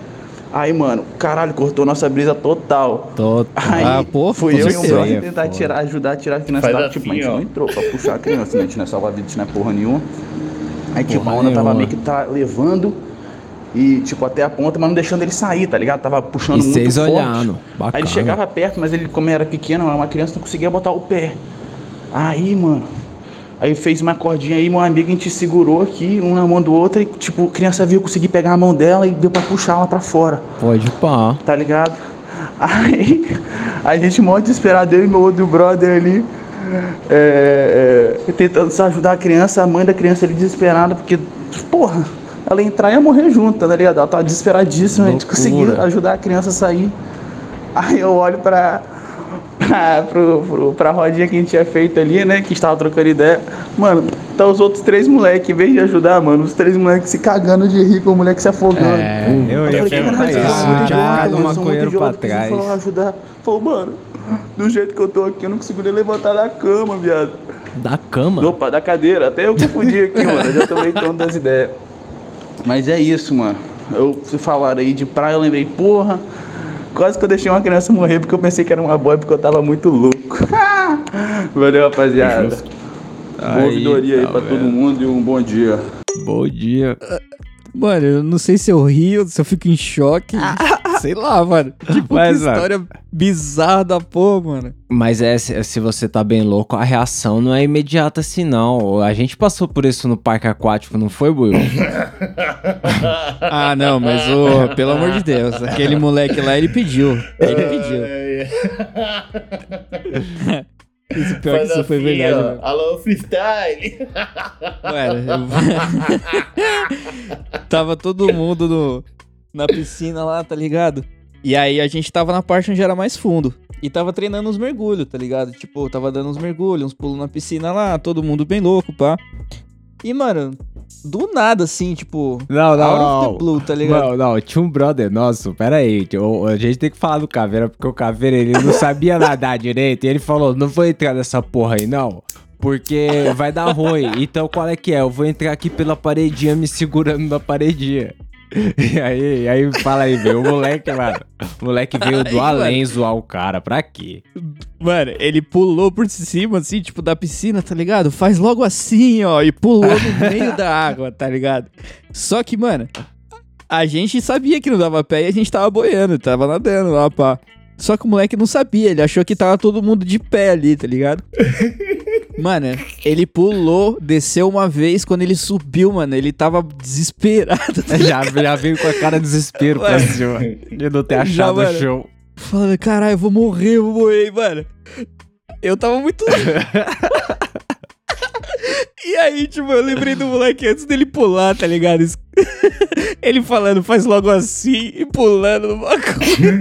[SPEAKER 10] Aí, mano, caralho, cortou nossa brisa total.
[SPEAKER 2] Total.
[SPEAKER 10] Aí
[SPEAKER 3] Ah, pô,
[SPEAKER 10] fui eu e um
[SPEAKER 3] certeza.
[SPEAKER 10] brother tentar tirar, ajudar a tirar a criança da
[SPEAKER 4] assim,
[SPEAKER 10] Tipo, a gente
[SPEAKER 4] ó.
[SPEAKER 10] não entrou pra puxar a criança, né? A gente não é salva-vida, a gente não é porra nenhuma. Aí, tipo,
[SPEAKER 2] Porra
[SPEAKER 10] a onda tava
[SPEAKER 2] nenhuma.
[SPEAKER 10] meio que tá levando e, tipo, até a ponta, mas não deixando ele sair, tá ligado? Tava puxando
[SPEAKER 2] E
[SPEAKER 10] muito
[SPEAKER 2] vocês
[SPEAKER 10] forte.
[SPEAKER 2] olhando.
[SPEAKER 10] Aí
[SPEAKER 2] Bacana.
[SPEAKER 10] ele chegava perto, mas ele, como era pequeno, era uma criança, não conseguia botar o pé. Aí, mano, aí fez uma cordinha aí, meu amigo, a gente segurou aqui, um na mão do outro, e, tipo, a criança viu, conseguir pegar a mão dela e deu pra puxar ela pra fora
[SPEAKER 2] Pode pá.
[SPEAKER 10] tá ligado? Aí a gente mó desesperado, eu e meu outro brother ali, é, é, tentando ajudar a criança, a mãe da criança ali desesperada, porque, porra, ela ia entrar e ia morrer junto, tá ligado? Ela tava desesperadíssima, a gente conseguiu ajudar a criança a sair. Aí eu olho pra, pra, pro, pro, pra rodinha que a gente tinha feito ali, né? Que estava trocando ideia. Mano, tá os outros três moleques, em vez de ajudar, mano, os três moleques se cagando de rir com o moleque se afogando.
[SPEAKER 2] É, eu ia
[SPEAKER 10] falei,
[SPEAKER 2] perguntar
[SPEAKER 10] "Caralho,
[SPEAKER 2] isso. um
[SPEAKER 10] são muito
[SPEAKER 2] maconheiro pra trás.
[SPEAKER 10] foram ajudar. Falou, mano, do jeito que eu tô aqui, eu não consigo nem levantar da cama, viado.
[SPEAKER 2] Da cama?
[SPEAKER 10] Opa, da cadeira. Até eu confundi aqui, mano. Eu já tomei tom das ideias. Mas é isso, mano. Eu se falaram aí de praia, eu lembrei, porra. Quase que eu deixei uma criança morrer porque eu pensei que era uma boia porque eu tava muito louco. Valeu, rapaziada. Boa
[SPEAKER 2] Aí,
[SPEAKER 10] ouvidoria aí
[SPEAKER 2] tá
[SPEAKER 10] pra todo
[SPEAKER 2] vendo.
[SPEAKER 10] mundo e um bom dia.
[SPEAKER 2] Bom dia.
[SPEAKER 3] Mano, eu não sei se eu rio, se eu fico em choque. sei lá, mano. Tipo,
[SPEAKER 2] Mas,
[SPEAKER 3] que
[SPEAKER 2] mano.
[SPEAKER 3] história bizarra da porra, mano.
[SPEAKER 2] Mas é, se, você tá bem louco, a reação não é imediata assim, não. A gente passou por isso no parque aquático, não foi, Will?
[SPEAKER 3] Ah, não, mas, ô, pelo amor de Deus, aquele moleque lá, ele pediu. Ele pediu. Isso pior que
[SPEAKER 4] Faz
[SPEAKER 3] isso foi
[SPEAKER 4] assim,
[SPEAKER 3] verdade,
[SPEAKER 4] ó.
[SPEAKER 3] mano.
[SPEAKER 4] Alô, freestyle!
[SPEAKER 3] Mano, eu- tava todo mundo no, na piscina lá, tá ligado? E aí a gente tava na parte onde era mais fundo. E tava treinando uns mergulhos, tá ligado? Tipo, tava dando uns mergulhos, uns pulos na piscina lá, todo mundo bem louco, pá. E, mano, do nada, assim, tipo.
[SPEAKER 2] Não, não,
[SPEAKER 3] out of
[SPEAKER 2] não.
[SPEAKER 3] the blue, tá ligado?
[SPEAKER 2] Não, não, tinha um brother nosso, pera aí, a gente tem que falar do Caveira, porque o Caveira, ele não sabia nadar direito, e ele falou, não vou entrar nessa porra aí, não, porque vai dar ruim, então qual é que é? Eu vou entrar aqui pela paredinha, me segurando na paredinha. E aí, aí fala aí, velho, o moleque, mano, o moleque veio do
[SPEAKER 3] Aí,
[SPEAKER 2] além zoar o cara, pra quê?
[SPEAKER 3] Mano, ele pulou por cima, assim, tipo, da piscina, tá ligado? Faz logo assim, ó, e pulou no meio da água, tá ligado? Só que, mano, a gente sabia que não dava pé e a gente tava boiando, tava nadando lá, pá. Só que o moleque não sabia, ele achou que tava todo mundo de pé ali, tá ligado? Mano, ele pulou, desceu uma vez, quando ele subiu, mano, ele tava desesperado. tá
[SPEAKER 2] Já, já veio com a cara de desespero pra
[SPEAKER 3] Ué.
[SPEAKER 2] cima, de não ter
[SPEAKER 3] Já,
[SPEAKER 2] achado o
[SPEAKER 3] mano.
[SPEAKER 2] show.
[SPEAKER 3] Falando, caralho, eu vou morrer, eu vou morrer, mano. Eu tava muito. e aí, tipo, eu lembrei do moleque antes dele pular, tá ligado? Ele falando, faz logo assim, e pulando no bagulho.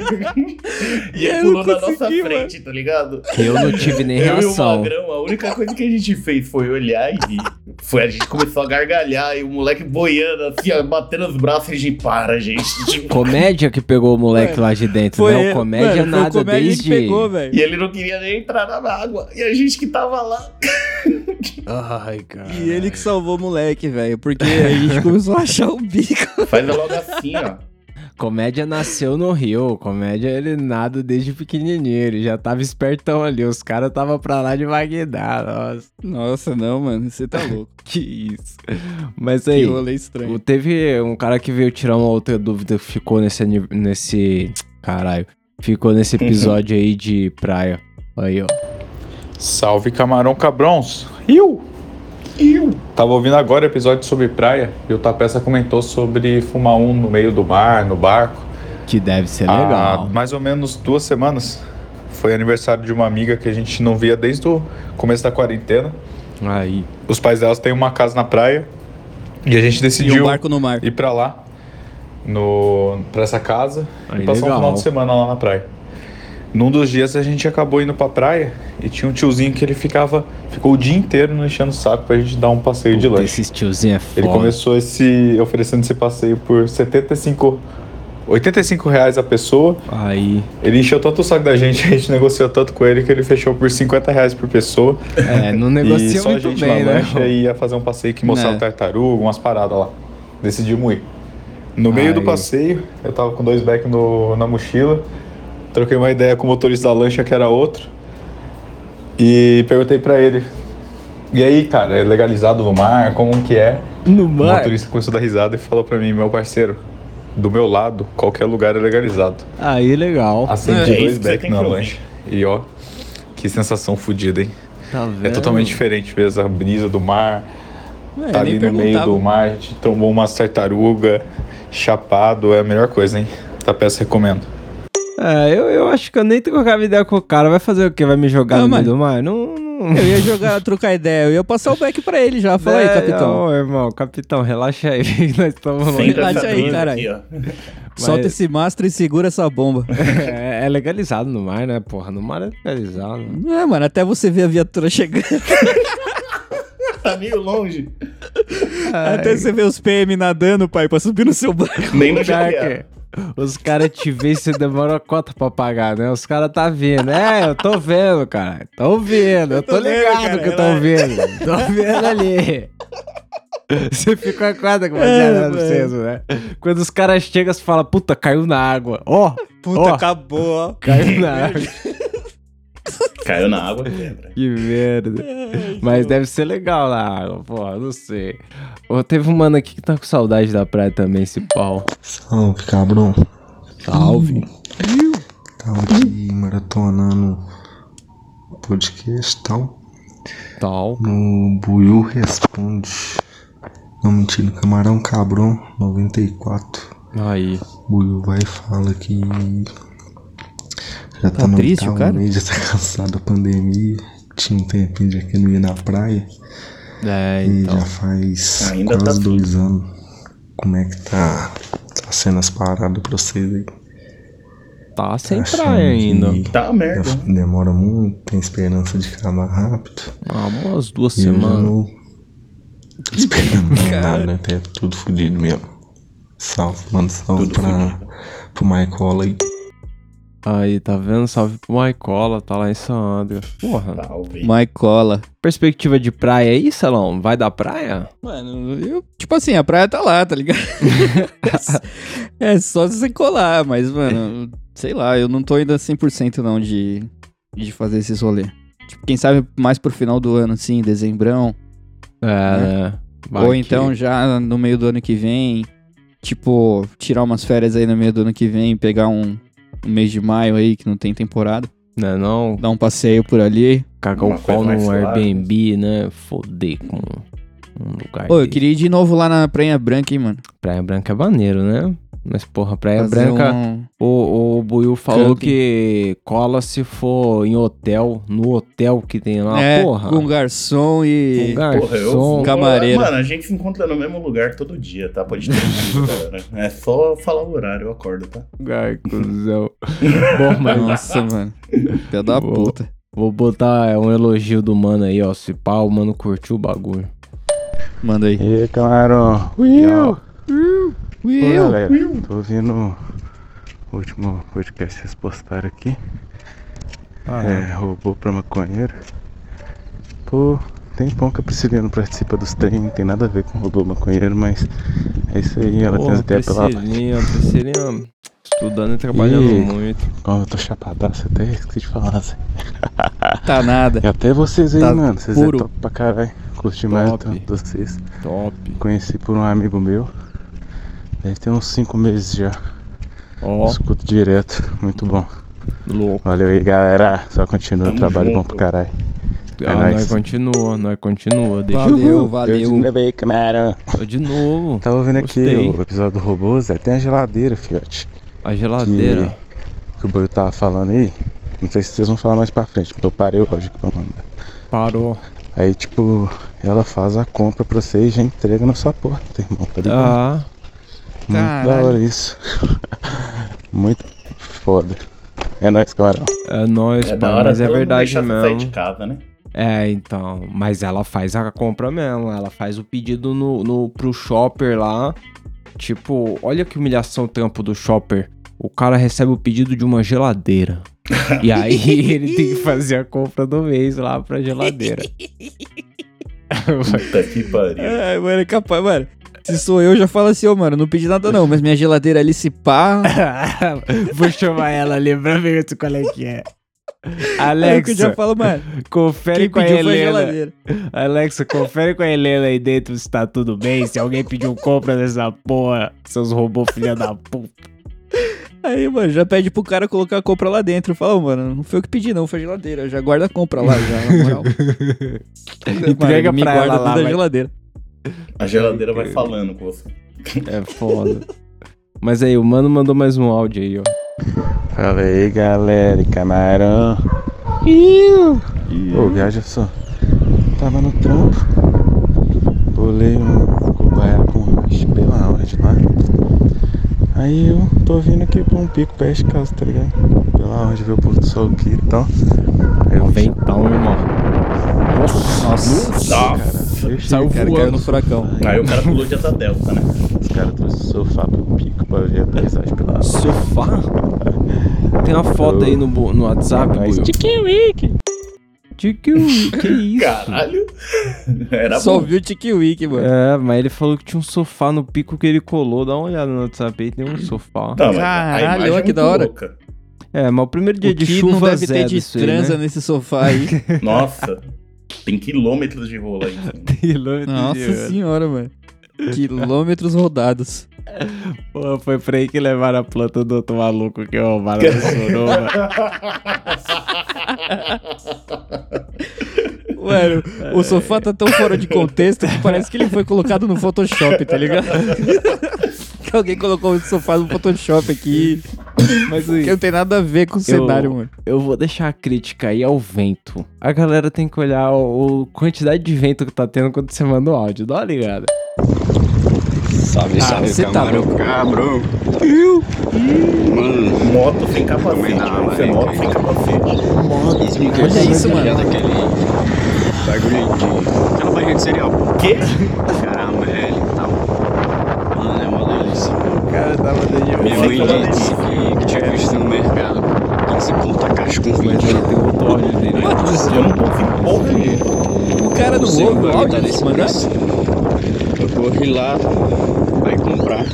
[SPEAKER 4] E ele pulou na nossa
[SPEAKER 3] mano.
[SPEAKER 4] frente, tá ligado?
[SPEAKER 2] Eu não tive nem
[SPEAKER 4] Eu e o
[SPEAKER 2] reação.
[SPEAKER 4] Magrão, a única coisa que a gente fez foi olhar e rir. Foi, a gente começou a gargalhar e o moleque boiando assim, ó, batendo os braços e a gente, para, gente.
[SPEAKER 2] Comédia que pegou o moleque lá de dentro,
[SPEAKER 3] Foi,
[SPEAKER 2] não comédia
[SPEAKER 3] mano,
[SPEAKER 2] nada
[SPEAKER 3] comédia
[SPEAKER 2] desde...
[SPEAKER 3] que pegou.
[SPEAKER 4] E ele não queria nem entrar na água. E a gente que tava lá.
[SPEAKER 2] Ai, cara.
[SPEAKER 3] E ele que salvou o moleque, velho. Porque a gente começou a achar o bico.
[SPEAKER 4] Faz logo assim, ó.
[SPEAKER 2] Comédia nasceu no Rio. Comédia ele nada desde pequenininho. Ele já tava espertão ali. Os caras tava pra lá de Magdá. Nossa,
[SPEAKER 3] Nossa, não, mano. Você tá louco.
[SPEAKER 2] que isso. Mas aí,
[SPEAKER 3] Que rolê estranho.
[SPEAKER 2] o- teve um cara que veio tirar uma outra dúvida que ficou nesse. nesse caralho. Ficou nesse episódio aí de praia. Aí, ó.
[SPEAKER 11] Salve camarão cabrões! Iu! Iu! Tava ouvindo agora o episódio sobre praia e o Tapeça comentou sobre fumar um no meio do mar, no barco.
[SPEAKER 2] Que deve ser
[SPEAKER 11] Há
[SPEAKER 2] legal.
[SPEAKER 11] mais ou menos duas semanas. Foi aniversário de uma amiga que a gente não via desde o começo da quarentena.
[SPEAKER 2] Aí.
[SPEAKER 11] Os pais delas têm uma casa na praia e a gente
[SPEAKER 3] E
[SPEAKER 11] decidiu
[SPEAKER 3] um barco no mar.
[SPEAKER 11] ir pra lá, no, pra essa casa
[SPEAKER 2] Aí,
[SPEAKER 11] e passar
[SPEAKER 2] legal.
[SPEAKER 11] um final de semana lá na praia. Num dos dias a gente acabou indo pra praia e tinha um tiozinho que ele ficava, ficou o dia inteiro nos enchendo o saco pra gente dar um passeio de
[SPEAKER 2] Puta,
[SPEAKER 11] lanche.
[SPEAKER 2] Esses tiozinhos é foda.
[SPEAKER 11] Ele começou esse oferecendo esse passeio por 75 85 reais a pessoa.
[SPEAKER 2] Aí.
[SPEAKER 11] Ele encheu tanto o saco da gente, a gente negociou tanto com ele que ele fechou por 50 reais por pessoa.
[SPEAKER 2] É, não
[SPEAKER 11] e
[SPEAKER 2] negocia
[SPEAKER 11] só a gente
[SPEAKER 2] bem, né?
[SPEAKER 11] lancha e ia fazer um passeio que mostrava
[SPEAKER 3] É.
[SPEAKER 11] tartaruga, umas paradas lá. Decidimos ir. No meio do
[SPEAKER 2] Aí.
[SPEAKER 11] passeio, eu tava com dois back no, na mochila, troquei uma ideia com o motorista da lancha que era outro e perguntei pra ele. E aí, cara, é legalizado no mar? Como que é?
[SPEAKER 2] No
[SPEAKER 11] O
[SPEAKER 2] mar.
[SPEAKER 11] motorista começou a dar risada e falou pra mim, meu parceiro, do meu lado, qualquer lugar é legalizado.
[SPEAKER 2] Aí, legal.
[SPEAKER 11] Acendi
[SPEAKER 4] É,
[SPEAKER 11] dois
[SPEAKER 4] isso que você
[SPEAKER 11] back na lancha. E ó, que sensação fodida, hein?
[SPEAKER 2] Tá vendo?
[SPEAKER 11] É totalmente diferente mesmo, a brisa do mar.
[SPEAKER 3] É,
[SPEAKER 11] tá ali no meio do mar, a gente tomou uma tartaruga, chapado, é a melhor coisa, hein? Essa peça recomendo.
[SPEAKER 2] É, eu, eu acho que eu nem trocava ideia com o cara. Vai fazer o quê? Vai me jogar
[SPEAKER 3] Não,
[SPEAKER 2] no meio
[SPEAKER 3] mano.
[SPEAKER 2] do mar? Não. não...
[SPEAKER 3] Eu ia jogar, trocar ideia. Eu ia passar o back pra ele já. Fala aí,
[SPEAKER 2] É,
[SPEAKER 3] capitão.
[SPEAKER 2] Ô, irmão, capitão, relaxa aí. Nós estamos longe.
[SPEAKER 3] Relaxa aí, caralho. Solta esse mastro e segura essa bomba.
[SPEAKER 2] É, é legalizado no mar, né? Porra, no mar é legalizado.
[SPEAKER 3] É, mano, até você ver a viatura chegando.
[SPEAKER 4] Tá meio longe.
[SPEAKER 3] Até você ver os PM nadando, pai, pra subir no seu barco.
[SPEAKER 4] Nem no GTA.
[SPEAKER 2] Os caras te veem e você demora a cota pra pagar, né? Os caras tá vendo. É, eu tô vendo, cara. Tô vendo. Eu tô,
[SPEAKER 3] tô vendo,
[SPEAKER 2] ligado
[SPEAKER 3] cara,
[SPEAKER 2] que eu tô vendo. Tô vendo ali. Você fica com a quadra com
[SPEAKER 3] É,
[SPEAKER 2] é, vocês, né? Quando os caras chegam, você fala, puta, caiu na água. Ó,
[SPEAKER 3] Puta,
[SPEAKER 2] Ó.
[SPEAKER 3] acabou, ó.
[SPEAKER 2] caiu na água.
[SPEAKER 4] Caiu na água, quebra.
[SPEAKER 2] Que merda. Mas deve ser legal na água, pô, não sei. Ô, teve um mano aqui que tá com saudade da praia também, esse pau.
[SPEAKER 12] Salve, cabrão.
[SPEAKER 2] Salve.
[SPEAKER 12] Tava aqui maratonando podcast tal.
[SPEAKER 2] Tal.
[SPEAKER 12] No Buiu Responde. Não mentira, Camarão Cabrão 94.
[SPEAKER 2] Aí.
[SPEAKER 12] Buiu vai e fala que já tá,
[SPEAKER 3] Tá
[SPEAKER 12] no
[SPEAKER 3] triste o
[SPEAKER 12] oitavo
[SPEAKER 3] cara?
[SPEAKER 12] já tá cansado da pandemia. Tinha um tempinho já que não ia na praia.
[SPEAKER 2] É,
[SPEAKER 12] E
[SPEAKER 2] então.
[SPEAKER 12] já faz
[SPEAKER 4] Ainda tá
[SPEAKER 12] quase
[SPEAKER 4] frio.
[SPEAKER 12] dois anos. Como é que tá, tá sendo as paradas pra vocês aí?
[SPEAKER 2] Tá sem
[SPEAKER 12] Achando
[SPEAKER 2] praia ainda.
[SPEAKER 4] Tá merda.
[SPEAKER 12] Demora muito, tem esperança de acabar rápido.
[SPEAKER 2] Ah, umas duas
[SPEAKER 12] E
[SPEAKER 2] semanas.
[SPEAKER 12] tô esperando nada, né? Tá tudo fodido mesmo. Salve, manda salve
[SPEAKER 4] Tudo
[SPEAKER 12] pra, pro Michael aí.
[SPEAKER 2] Aí, tá vendo? Salve pro Maicola, tá lá em São André. Porra.
[SPEAKER 4] Salve.
[SPEAKER 3] Maicola.
[SPEAKER 2] Perspectiva de praia aí, Salão? Vai da praia?
[SPEAKER 3] Mano, eu, tipo assim, a praia tá lá, tá ligado? é só você colar, mas, mano, sei lá, eu não tô ainda 100% não de, de fazer esses rolê. Tipo, quem sabe mais pro final do ano, assim, dezembrão.
[SPEAKER 2] É, né? Vai
[SPEAKER 3] ou
[SPEAKER 2] que-
[SPEAKER 3] então já no meio do ano que vem, tipo, tirar umas férias aí no meio do ano que vem, pegar um, um mês de maio aí que não tem temporada,
[SPEAKER 2] Né, não?
[SPEAKER 3] dar um passeio por ali.
[SPEAKER 2] Cagar o pau no. Airbnb, né? Foder com um lugar.
[SPEAKER 3] Pô, eu
[SPEAKER 2] desse.
[SPEAKER 3] queria ir de novo lá na Praia Branca, hein, mano.
[SPEAKER 2] Praia Branca é maneiro, né? Mas, porra, Praia
[SPEAKER 3] Fazer
[SPEAKER 2] Branca.
[SPEAKER 3] um-
[SPEAKER 2] O, o Buiu falou
[SPEAKER 3] Camping.
[SPEAKER 2] que cola se for em hotel, no hotel que tem lá,
[SPEAKER 3] é,
[SPEAKER 2] porra.
[SPEAKER 3] com garçom e...
[SPEAKER 2] Um garçom.
[SPEAKER 4] Porra, eu.
[SPEAKER 3] Camareiro.
[SPEAKER 4] Mano, a gente se encontra no mesmo lugar todo dia, tá? Pode ter galera. É só falar o horário, eu acordo, tá?
[SPEAKER 2] Ai, cuzão. Bom, mas
[SPEAKER 3] Nossa, mano. Filho da
[SPEAKER 2] Boa.
[SPEAKER 3] puta.
[SPEAKER 2] vou botar um elogio do mano aí, ó. Se pá, o mano curtiu o bagulho.
[SPEAKER 3] Manda aí.
[SPEAKER 13] E aí, camarão?
[SPEAKER 2] Will!
[SPEAKER 13] Pô, galera, tô ouvindo o último podcast que vocês postaram aqui.
[SPEAKER 2] Ah,
[SPEAKER 13] é, roubou pra maconheiro. Pô, tem pão que a Priscilinha não participa dos treinos, não tem nada a ver com robô maconheiro, mas é isso aí, ela tem
[SPEAKER 2] Pô,
[SPEAKER 13] as ideias pela
[SPEAKER 2] Priscilinha, Priscilinha estudando e trabalhando
[SPEAKER 13] Ih,
[SPEAKER 2] muito.
[SPEAKER 13] Como eu tô chapadaço, até esqueci de falar assim.
[SPEAKER 3] Tá nada.
[SPEAKER 13] E até vocês aí,
[SPEAKER 3] Tá
[SPEAKER 13] mano. Vocês
[SPEAKER 3] puro.
[SPEAKER 13] é top pra caralho. Curti mais
[SPEAKER 2] Top.
[SPEAKER 13] de vocês.
[SPEAKER 2] Top.
[SPEAKER 13] Conheci por um amigo meu. Deve ter uns 5 meses já.
[SPEAKER 2] Ó,
[SPEAKER 13] Escuto direto. Muito bom.
[SPEAKER 2] louco.
[SPEAKER 13] Valeu aí, galera. Só continua.
[SPEAKER 4] Tamo
[SPEAKER 13] Trabalho bom
[SPEAKER 4] junto.
[SPEAKER 13] pro caralho. É
[SPEAKER 2] Ah, nós continua, nós continua. Deixa
[SPEAKER 3] Valeu, valeu.
[SPEAKER 13] aí, camarão.
[SPEAKER 2] eu de novo.
[SPEAKER 13] Tava ouvindo aqui
[SPEAKER 2] Gostei.
[SPEAKER 13] o episódio do robô, Zé. Tem a geladeira, fiote.
[SPEAKER 2] A geladeira.
[SPEAKER 13] Que, que o Boio tava falando aí. Não sei se vocês vão falar mais pra frente, porque eu parei o áudio aqui pra mandar.
[SPEAKER 2] Parou.
[SPEAKER 13] Aí, tipo, ela faz a compra pra você e já entrega na sua porta, irmão. Tá ligado?
[SPEAKER 2] Ah,
[SPEAKER 13] Muito da
[SPEAKER 3] caralho.
[SPEAKER 13] hora isso. Muito foda. É nóis, camarão.
[SPEAKER 2] é nóis,
[SPEAKER 4] É da hora
[SPEAKER 2] mas é
[SPEAKER 4] não
[SPEAKER 2] verdade
[SPEAKER 4] deixar você sair de
[SPEAKER 2] mesmo.
[SPEAKER 4] casa, né?
[SPEAKER 2] É, então. Mas ela faz a compra mesmo. Ela faz o pedido no, no, pro shopper lá. Tipo, olha que humilhação o trampo do shopper. O cara recebe o pedido de uma geladeira. e aí ele tem que fazer a compra do mês lá pra geladeira.
[SPEAKER 4] Puta que pariu.
[SPEAKER 3] Ai, mano, é capaz, mano. Se sou eu, já falo assim, ô, mano, não pedi nada não, mas minha geladeira ali se pá.
[SPEAKER 2] Vou chamar ela ali pra ver qual é que é.
[SPEAKER 3] Que eu já
[SPEAKER 2] Alexa,
[SPEAKER 3] falo, mano,
[SPEAKER 2] confere com a Helena. Alexa, confere com a Helena aí dentro se tá tudo bem. Se alguém pediu compra dessa porra, seus robôs filha da puta.
[SPEAKER 3] Aí, mano, já pede pro cara colocar a compra lá dentro. Fala, ô, mano, não foi eu que pedi não, foi a geladeira. Já guarda a compra lá, já, na moral.
[SPEAKER 2] Entrega
[SPEAKER 3] Mano,
[SPEAKER 2] pra
[SPEAKER 3] guarda
[SPEAKER 2] ela lá,
[SPEAKER 3] da
[SPEAKER 2] vai-
[SPEAKER 3] geladeira.
[SPEAKER 4] A geladeira vai falando com você.
[SPEAKER 2] É foda. Mas aí, o mano mandou mais um áudio aí, ó.
[SPEAKER 13] Fala aí, galera. e Camarão. Iu. Ô, viaja só. Tava no trampo. Pulei um cobaia com hash pela hora de lá. Aí eu tô vindo aqui pra um pico perto de casa, tá ligado? Pela hora de ver o pôr do sol aqui e tal. Aí eu
[SPEAKER 2] Vem então, irmão.
[SPEAKER 3] Nossa,
[SPEAKER 4] Nossa.
[SPEAKER 13] Eu
[SPEAKER 2] Saiu
[SPEAKER 3] cara
[SPEAKER 2] voando.
[SPEAKER 3] no furacão.
[SPEAKER 4] Aí o cara pulou de asa delta, né?
[SPEAKER 13] Os caras trouxeram o sofá pro pico pra ver a paisagem pela hora.
[SPEAKER 2] Sofá? Tem uma foto aí no, no WhatsApp,
[SPEAKER 13] Mas
[SPEAKER 2] Buiu.
[SPEAKER 13] Tiki-wiki.
[SPEAKER 2] Tiki que isso?
[SPEAKER 4] Caralho. Era
[SPEAKER 3] Só
[SPEAKER 4] bom.
[SPEAKER 3] viu o Tiki Wiki, mano.
[SPEAKER 2] É, mas ele falou que tinha um sofá no pico que ele colou. Dá uma olhada no WhatsApp aí, tem um sofá.
[SPEAKER 4] A
[SPEAKER 3] Caralho,
[SPEAKER 4] imagem
[SPEAKER 3] olha
[SPEAKER 4] é
[SPEAKER 3] que da hora.
[SPEAKER 4] louca.
[SPEAKER 2] É, mas o primeiro dia
[SPEAKER 3] o
[SPEAKER 2] de chuva
[SPEAKER 3] não deve ter
[SPEAKER 2] zero
[SPEAKER 3] de
[SPEAKER 2] isso aí,
[SPEAKER 3] transa
[SPEAKER 2] né?
[SPEAKER 3] nesse sofá aí.
[SPEAKER 4] Nossa. Tem quilômetros de rolo aí.
[SPEAKER 2] Quilômetros de
[SPEAKER 3] Nossa
[SPEAKER 2] ano.
[SPEAKER 3] senhora, mano. Quilômetros rodados.
[SPEAKER 2] Pô, foi pra aí que levaram a planta do outro maluco que roubaram no Soroma.
[SPEAKER 3] Mano, o sofá tá tão fora de contexto que parece que ele foi colocado no Photoshop, tá ligado? Que alguém colocou esse sofá no Photoshop aqui.
[SPEAKER 2] Mas
[SPEAKER 3] Que não tem nada a ver com o cenário, mano.
[SPEAKER 2] Eu vou deixar a crítica aí ao vento. A galera tem que olhar o, o quantidade de vento que tá tendo quando você manda o áudio. Dá uma ligada.
[SPEAKER 14] Salve,
[SPEAKER 3] Ah,
[SPEAKER 14] salve,
[SPEAKER 3] você tá
[SPEAKER 14] camarão.
[SPEAKER 3] louco.
[SPEAKER 14] Cabrão. Mano,
[SPEAKER 4] Moto sem capacete.
[SPEAKER 14] Mas-
[SPEAKER 4] moto sem capacete.
[SPEAKER 3] Olha isso, mano.
[SPEAKER 14] Aquele bagulho de... Aquela barriga de cereal.
[SPEAKER 4] Quê?
[SPEAKER 14] Caramba, é e tal. Mano, é uma delícia.
[SPEAKER 2] O cara tava dando
[SPEAKER 14] Minha
[SPEAKER 4] sei
[SPEAKER 14] mãe
[SPEAKER 4] é
[SPEAKER 14] disse que, tinha visto no mercado. 15 conto a caixa com 20.
[SPEAKER 2] Mas ele tem outro áudio dele.
[SPEAKER 4] Eu não consigo porra nenhuma.
[SPEAKER 3] O cara
[SPEAKER 14] Sei,
[SPEAKER 3] ouve o áudio
[SPEAKER 14] tá
[SPEAKER 3] desse
[SPEAKER 14] nesse
[SPEAKER 3] mandar?
[SPEAKER 14] preço. Eu corri lá, vai comprar.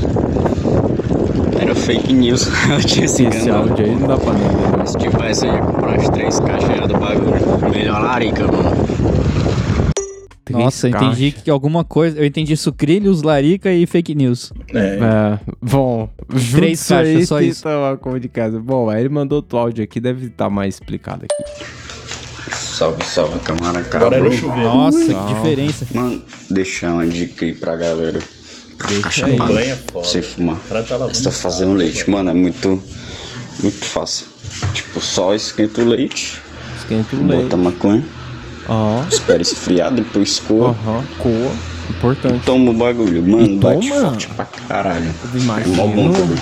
[SPEAKER 14] Era fake news. Ela tinha se
[SPEAKER 2] Esse
[SPEAKER 14] enganado.
[SPEAKER 2] áudio aí não dá pra nada.
[SPEAKER 14] Se tivesse, eu ia comprar as três caixas do bagulho. Melhor larica, mano.
[SPEAKER 3] Nossa, eu entendi que alguma coisa. Eu entendi sucrilhos, larica e fake news.
[SPEAKER 4] É.
[SPEAKER 2] É, bom,
[SPEAKER 3] Três
[SPEAKER 2] isso aí,
[SPEAKER 3] caixas, só isso.
[SPEAKER 2] uma como de casa. Bom, aí ele mandou outro áudio aqui, deve estar mais explicado aqui.
[SPEAKER 14] Salve, salve, Cabrão.
[SPEAKER 4] chuveiro.
[SPEAKER 3] Nossa,
[SPEAKER 2] Não.
[SPEAKER 3] que diferença.
[SPEAKER 14] Mano, deixar uma dica aí pra galera.
[SPEAKER 2] Deixa aí.
[SPEAKER 4] Banha é.
[SPEAKER 14] Você fumar.
[SPEAKER 4] O tá
[SPEAKER 14] Você tá fazendo leite, mano, é muito, muito fácil. Tipo, só esquenta o leite,
[SPEAKER 2] Esquenta o leite.
[SPEAKER 14] bota a maconha,
[SPEAKER 2] Ó,
[SPEAKER 14] espera esfriar, depois coa,
[SPEAKER 2] aham, coa. Importante.
[SPEAKER 14] toma o bagulho. Mano,
[SPEAKER 2] E
[SPEAKER 14] bate
[SPEAKER 2] toma?
[SPEAKER 14] forte pra caralho. É
[SPEAKER 2] Imagina.
[SPEAKER 14] mó bom também.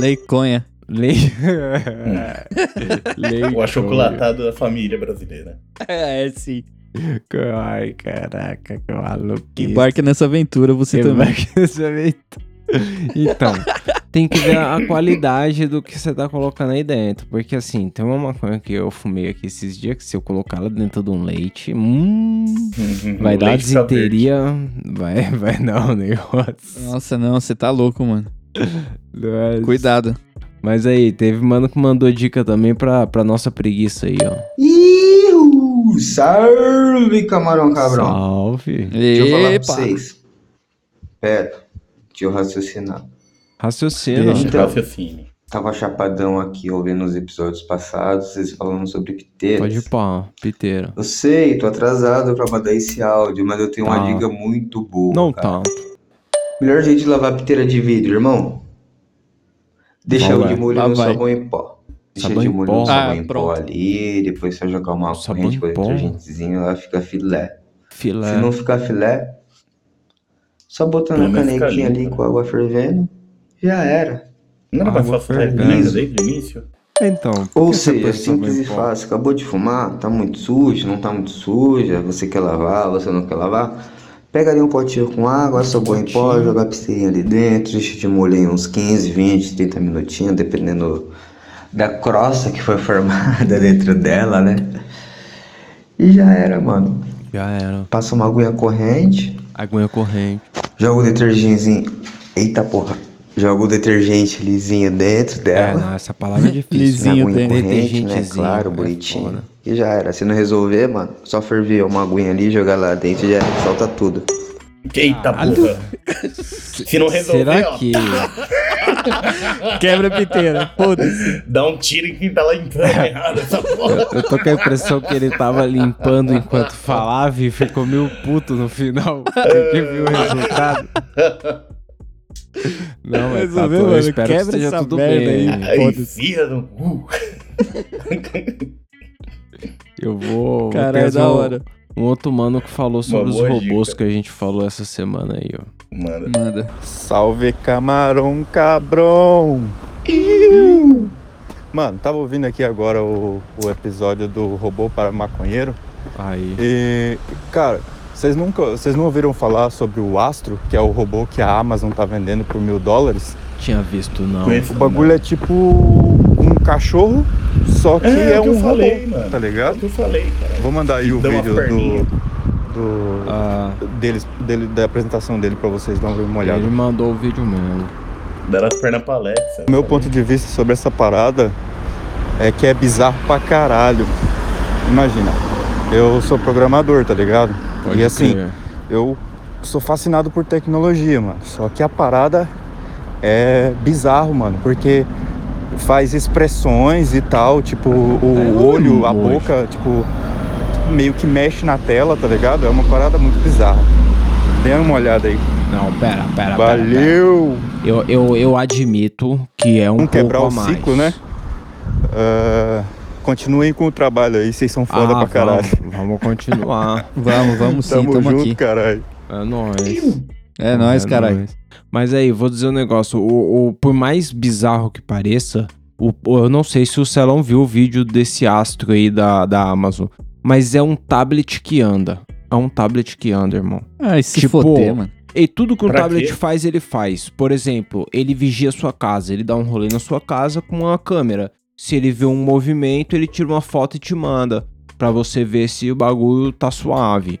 [SPEAKER 3] Leiconha.
[SPEAKER 2] Leite. Leite.
[SPEAKER 4] O achocolatado da família brasileira.
[SPEAKER 3] É, sim.
[SPEAKER 2] Ai, caraca, que maluco.
[SPEAKER 3] Embarque nessa aventura, você também.
[SPEAKER 2] Então, tem que ver a qualidade do que você tá colocando aí dentro. Porque assim, tem uma maconha que eu fumei aqui esses dias que se eu colocar ela dentro de um leite, hum, vai
[SPEAKER 4] o
[SPEAKER 2] dar desinteria. Vai, vai não, negócio.
[SPEAKER 3] Nossa, não, você tá louco, mano.
[SPEAKER 2] Mas-
[SPEAKER 3] Cuidado.
[SPEAKER 2] Mas aí, teve mano que mandou dica também pra, pra nossa preguiça aí, ó.
[SPEAKER 15] Iu, salve, camarão cabrão.
[SPEAKER 2] Salve.
[SPEAKER 15] Deixa eu falar pra vocês. Pera, deixa eu raciocinar.
[SPEAKER 2] Raciocina.
[SPEAKER 15] Então,
[SPEAKER 4] Raciocínio.
[SPEAKER 15] tava chapadão aqui ouvindo os episódios passados, vocês falando sobre piteiras.
[SPEAKER 2] Pode ir pá, piteira.
[SPEAKER 15] Eu sei, tô atrasado pra mandar esse áudio, mas eu tenho uma
[SPEAKER 2] Tá.
[SPEAKER 15] dica muito boa.
[SPEAKER 2] Não
[SPEAKER 15] cara.
[SPEAKER 2] tá.
[SPEAKER 15] Melhor jeito de lavar piteira de vidro, irmão. Deixa o de molho
[SPEAKER 3] Lá
[SPEAKER 15] no
[SPEAKER 3] vai.
[SPEAKER 15] sabão em pó. Deixa
[SPEAKER 2] Sabão
[SPEAKER 15] de molho
[SPEAKER 2] pó?
[SPEAKER 15] no sabão
[SPEAKER 3] Ah,
[SPEAKER 15] em pó
[SPEAKER 3] pronto.
[SPEAKER 15] ali, depois você jogar uma corrente com
[SPEAKER 2] pó?
[SPEAKER 15] detergentezinho, ela fica filé.
[SPEAKER 2] Filé.
[SPEAKER 15] Se não ficar filé, só botando a canequinha
[SPEAKER 4] limpo,
[SPEAKER 15] ali
[SPEAKER 4] né?
[SPEAKER 15] com a água fervendo, já era.
[SPEAKER 4] Não era
[SPEAKER 2] Água fervendo.
[SPEAKER 4] comida desde o início?
[SPEAKER 2] Então,
[SPEAKER 15] Ou seja, simples e fácil. Acabou de fumar, tá muito sujo, não tá muito suja, você quer lavar, você não quer lavar. Pega ali um potinho com água, sabão em pó, joga a pisteirinha ali dentro, deixa de molho em uns 15, 20, 30 minutinhos, dependendo da crosta que foi formada dentro dela, né? E já era, mano.
[SPEAKER 2] Já era.
[SPEAKER 15] Passa uma aguinha corrente,
[SPEAKER 2] Aguinha corrente.
[SPEAKER 15] joga o detergentezinho. Eita porra. Joga o detergente lisinho dentro
[SPEAKER 2] É,
[SPEAKER 15] dela.
[SPEAKER 2] não, essa palavra é difícil.
[SPEAKER 3] Lisinho
[SPEAKER 15] Uma aguinha
[SPEAKER 3] tem.
[SPEAKER 15] corrente, né? Claro,
[SPEAKER 2] é
[SPEAKER 15] bonitinho.
[SPEAKER 2] foda.
[SPEAKER 15] E já era. Se não resolver, mano, só ferver uma aguinha ali, jogar lá dentro e já solta tudo.
[SPEAKER 4] Eita porra. Se não resolver,
[SPEAKER 2] Será
[SPEAKER 4] ó,
[SPEAKER 2] que.
[SPEAKER 3] Quebra a piteira. Foda-se.
[SPEAKER 4] dá um tiro em quem tá lá entrando errado essa porra.
[SPEAKER 2] Eu, eu tô com a impressão que ele tava limpando enquanto falava e ficou meio puto no final. Porque viu o resultado. Não, mas tá, tô- eu
[SPEAKER 3] mano.
[SPEAKER 2] espero que
[SPEAKER 3] Quebra
[SPEAKER 2] esteja
[SPEAKER 3] essa
[SPEAKER 2] tudo
[SPEAKER 3] merda
[SPEAKER 2] bem.
[SPEAKER 3] aí. Foda-se.
[SPEAKER 4] enfia no cu.
[SPEAKER 2] Eu vou. vou
[SPEAKER 3] Caralho,
[SPEAKER 2] trazer
[SPEAKER 3] da
[SPEAKER 2] um-
[SPEAKER 3] hora.
[SPEAKER 2] Um outro mano que falou sobre os robôs
[SPEAKER 4] dica.
[SPEAKER 2] que a gente falou essa semana aí, ó.
[SPEAKER 4] Manda.
[SPEAKER 3] Manda.
[SPEAKER 16] Salve camarão cabrão! Mano, tava ouvindo aqui agora o, o episódio do robô para maconheiro
[SPEAKER 2] Aí.
[SPEAKER 16] e, cara, vocês nunca, vocês não ouviram falar sobre o Astro, que é o robô que a Amazon tá vendendo por mil dólares?
[SPEAKER 2] Tinha visto, não.
[SPEAKER 16] O bagulho é tipo um cachorro, só que
[SPEAKER 4] É,
[SPEAKER 16] é,
[SPEAKER 4] é que
[SPEAKER 16] um
[SPEAKER 4] eu falei,
[SPEAKER 16] robô,
[SPEAKER 4] mano.
[SPEAKER 16] tá
[SPEAKER 4] É o
[SPEAKER 16] ligado?
[SPEAKER 4] que eu falei, cara.
[SPEAKER 16] Vou mandar aí o vídeo do, do
[SPEAKER 2] Ah,
[SPEAKER 16] deles, dele, da apresentação dele pra vocês darem uma olhada.
[SPEAKER 2] ele mandou o vídeo mesmo.
[SPEAKER 4] Deram as pernas pra Alexa.
[SPEAKER 16] O meu ponto de vista sobre essa parada é que é bizarro pra caralho. Imagina, eu sou programador, tá ligado?
[SPEAKER 2] Pode
[SPEAKER 16] e assim,
[SPEAKER 2] crer.
[SPEAKER 16] eu sou fascinado por tecnologia, mano. Só que a parada é bizarro, mano, porque faz expressões e tal, tipo, o olho, a boca, tipo, meio que mexe na tela, tá ligado? É uma parada muito bizarra. Dê uma olhada aí.
[SPEAKER 2] Não, pera, pera. pera,
[SPEAKER 16] Valeu!
[SPEAKER 2] pera. Eu, eu, eu admito que é um
[SPEAKER 16] Vamos quebrar
[SPEAKER 2] pouco
[SPEAKER 16] o
[SPEAKER 2] a mais.
[SPEAKER 16] ciclo, né? Ah, continuem com o trabalho aí, vocês são foda
[SPEAKER 2] Ah,
[SPEAKER 16] pra caralho.
[SPEAKER 2] Vamos, vamos continuar.
[SPEAKER 3] Vamos, vamos sim,
[SPEAKER 16] Tamo,
[SPEAKER 3] tamo,
[SPEAKER 16] junto,
[SPEAKER 3] aqui.
[SPEAKER 16] caralho.
[SPEAKER 2] É nóis.
[SPEAKER 3] É nóis, caralho.
[SPEAKER 2] nóis. Mas aí, vou dizer um negócio. O, o- por mais bizarro que pareça, o, o- eu não sei se o Celão viu o vídeo desse astro aí da, da Amazon. Mas é um tablet que anda. É um tablet que anda, irmão.
[SPEAKER 3] Ai, se
[SPEAKER 2] Tipo,
[SPEAKER 3] foder, mano.
[SPEAKER 2] E tudo que um
[SPEAKER 4] Pra
[SPEAKER 2] tablet
[SPEAKER 4] quê?
[SPEAKER 2] faz, ele faz. Por exemplo, ele vigia a sua casa. Ele dá um rolê na sua casa com uma câmera. Se ele vê um movimento, ele tira uma foto e te manda. Pra você ver se o bagulho tá suave.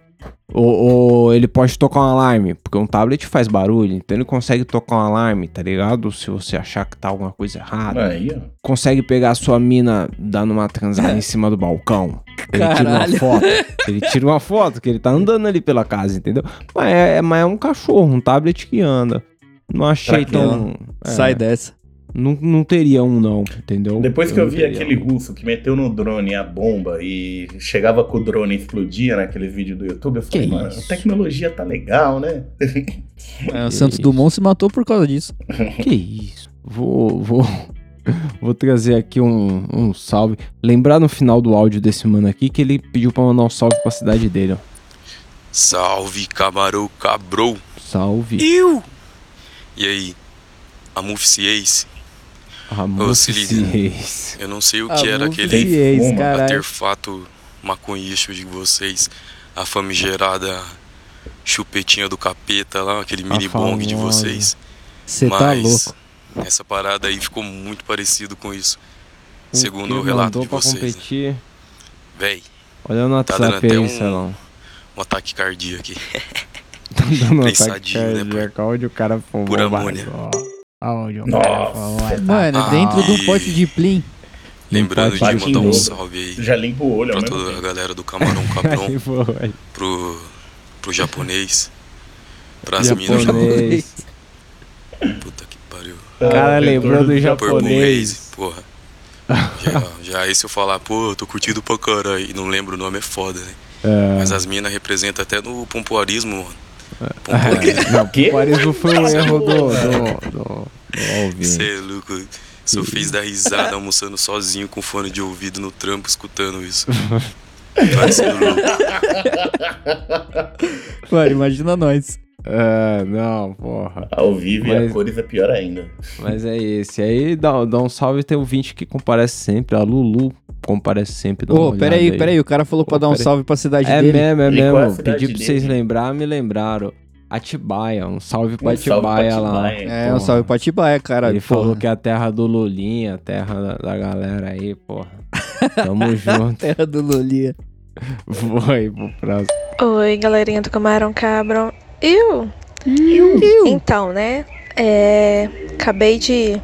[SPEAKER 2] Ou, ou ele pode tocar um alarme, porque um tablet faz barulho, então ele consegue tocar um alarme, tá ligado? Se você achar que tá alguma coisa errada.
[SPEAKER 4] Aí, ó.
[SPEAKER 2] Consegue pegar a sua mina dando uma transada em cima do balcão. Ele tira uma
[SPEAKER 3] Caralho.
[SPEAKER 2] foto. Ele tira uma foto, que ele tá andando ali pela casa, entendeu? Mas é, mas é um cachorro, um tablet que anda. Não achei tão. é,
[SPEAKER 3] Sai dessa.
[SPEAKER 2] Não, não teria um, não, entendeu?
[SPEAKER 4] Depois que eu
[SPEAKER 2] não
[SPEAKER 4] vi aquele
[SPEAKER 2] um.
[SPEAKER 4] russo que meteu no drone a bomba e chegava com o drone e explodia naqueles vídeos do YouTube, eu falei,
[SPEAKER 2] Que
[SPEAKER 4] mano,
[SPEAKER 2] isso?
[SPEAKER 4] a tecnologia tá legal, né?
[SPEAKER 3] É, o Santos Dumont se matou por causa disso.
[SPEAKER 2] Que isso? Vou, vou, vou trazer aqui um, um salve. Lembrar no final do áudio desse mano aqui que ele pediu pra mandar um salve pra cidade dele, ó.
[SPEAKER 17] Salve, camarão cabrou.
[SPEAKER 2] Salve.
[SPEAKER 17] Iu! E aí, amuficiês?
[SPEAKER 2] Ramon
[SPEAKER 17] Ô, se liga.
[SPEAKER 2] Ciês.
[SPEAKER 17] Eu não sei o que era aquele artefato maconhístico de vocês, a famigerada chupetinha do capeta lá, aquele mini bong de vocês.
[SPEAKER 3] Você tá
[SPEAKER 17] Mas
[SPEAKER 3] louco.
[SPEAKER 17] essa parada aí ficou muito parecido com isso.
[SPEAKER 2] O
[SPEAKER 17] Segundo o relato de vocês. né?
[SPEAKER 2] competir?
[SPEAKER 17] Véi,
[SPEAKER 2] Olha no
[SPEAKER 17] tá dando
[SPEAKER 2] WhatsApp
[SPEAKER 17] até
[SPEAKER 2] aí,
[SPEAKER 17] um,
[SPEAKER 2] Celão.
[SPEAKER 17] um ataque cardíaco aqui.
[SPEAKER 2] Tá dando ataque
[SPEAKER 17] Pensadinho, né,
[SPEAKER 2] cardíaco. Onde o cara fumou o
[SPEAKER 17] amônia.
[SPEAKER 2] bagulho. Aonde o
[SPEAKER 4] Nossa.
[SPEAKER 2] fumou.
[SPEAKER 3] Mano,
[SPEAKER 17] Ah,
[SPEAKER 3] dentro de
[SPEAKER 17] e-
[SPEAKER 3] pote de plim.
[SPEAKER 17] Lembrando de mandar um salve aí
[SPEAKER 4] Já limpa o olho,
[SPEAKER 17] pra toda a galera do Camarão
[SPEAKER 2] foi.
[SPEAKER 17] pro, pro japonês, pras minas
[SPEAKER 2] Japonês.
[SPEAKER 17] Puta que pariu.
[SPEAKER 2] O cara
[SPEAKER 4] Ah,
[SPEAKER 2] lembrou do japonês.
[SPEAKER 17] Porra. Já, já aí se eu falar, pô, eu tô curtindo pra caralho e não lembro o nome é foda, né?
[SPEAKER 2] É.
[SPEAKER 17] Mas as minas representam até no pompoarismo, mano.
[SPEAKER 2] É, Não,
[SPEAKER 4] Quê?
[SPEAKER 2] o Paris foi o erro do, do, do, do ouvinte.
[SPEAKER 17] Você é louco. Só fez dar risada almoçando sozinho com fone de ouvido no trampo escutando isso. Parecendo louco.
[SPEAKER 3] Mano, imagina nós.
[SPEAKER 2] É, não, porra.
[SPEAKER 4] Ao vivo e
[SPEAKER 2] Mas-
[SPEAKER 4] a cores é pior ainda.
[SPEAKER 2] Mas é esse. Aí dá, dá um salve, tem um 20 que comparece sempre. A Lulu comparece sempre. dá
[SPEAKER 3] Ô, peraí, peraí. O cara falou pra
[SPEAKER 2] Ô,
[SPEAKER 3] dar um
[SPEAKER 2] peraí.
[SPEAKER 3] salve pra cidade
[SPEAKER 2] É
[SPEAKER 3] dele.
[SPEAKER 2] mesmo, é
[SPEAKER 4] E qual é
[SPEAKER 2] mesmo. Pedi pra vocês lembrar, me lembraram. Atibaia, um salve pra
[SPEAKER 4] Um salve pra
[SPEAKER 2] Atibaia lá.
[SPEAKER 4] Atibaia.
[SPEAKER 3] É, um
[SPEAKER 2] Porra.
[SPEAKER 3] salve pra Atibaia, cara.
[SPEAKER 2] Ele
[SPEAKER 3] porra.
[SPEAKER 2] falou que é a terra do Lulinha, a terra da, da galera aí, porra. Tamo junto.
[SPEAKER 3] Terra do.
[SPEAKER 2] Vou aí pro próximo.
[SPEAKER 18] Oi, galerinha do Camarão Cabron. Eu? Então, né? É, acabei de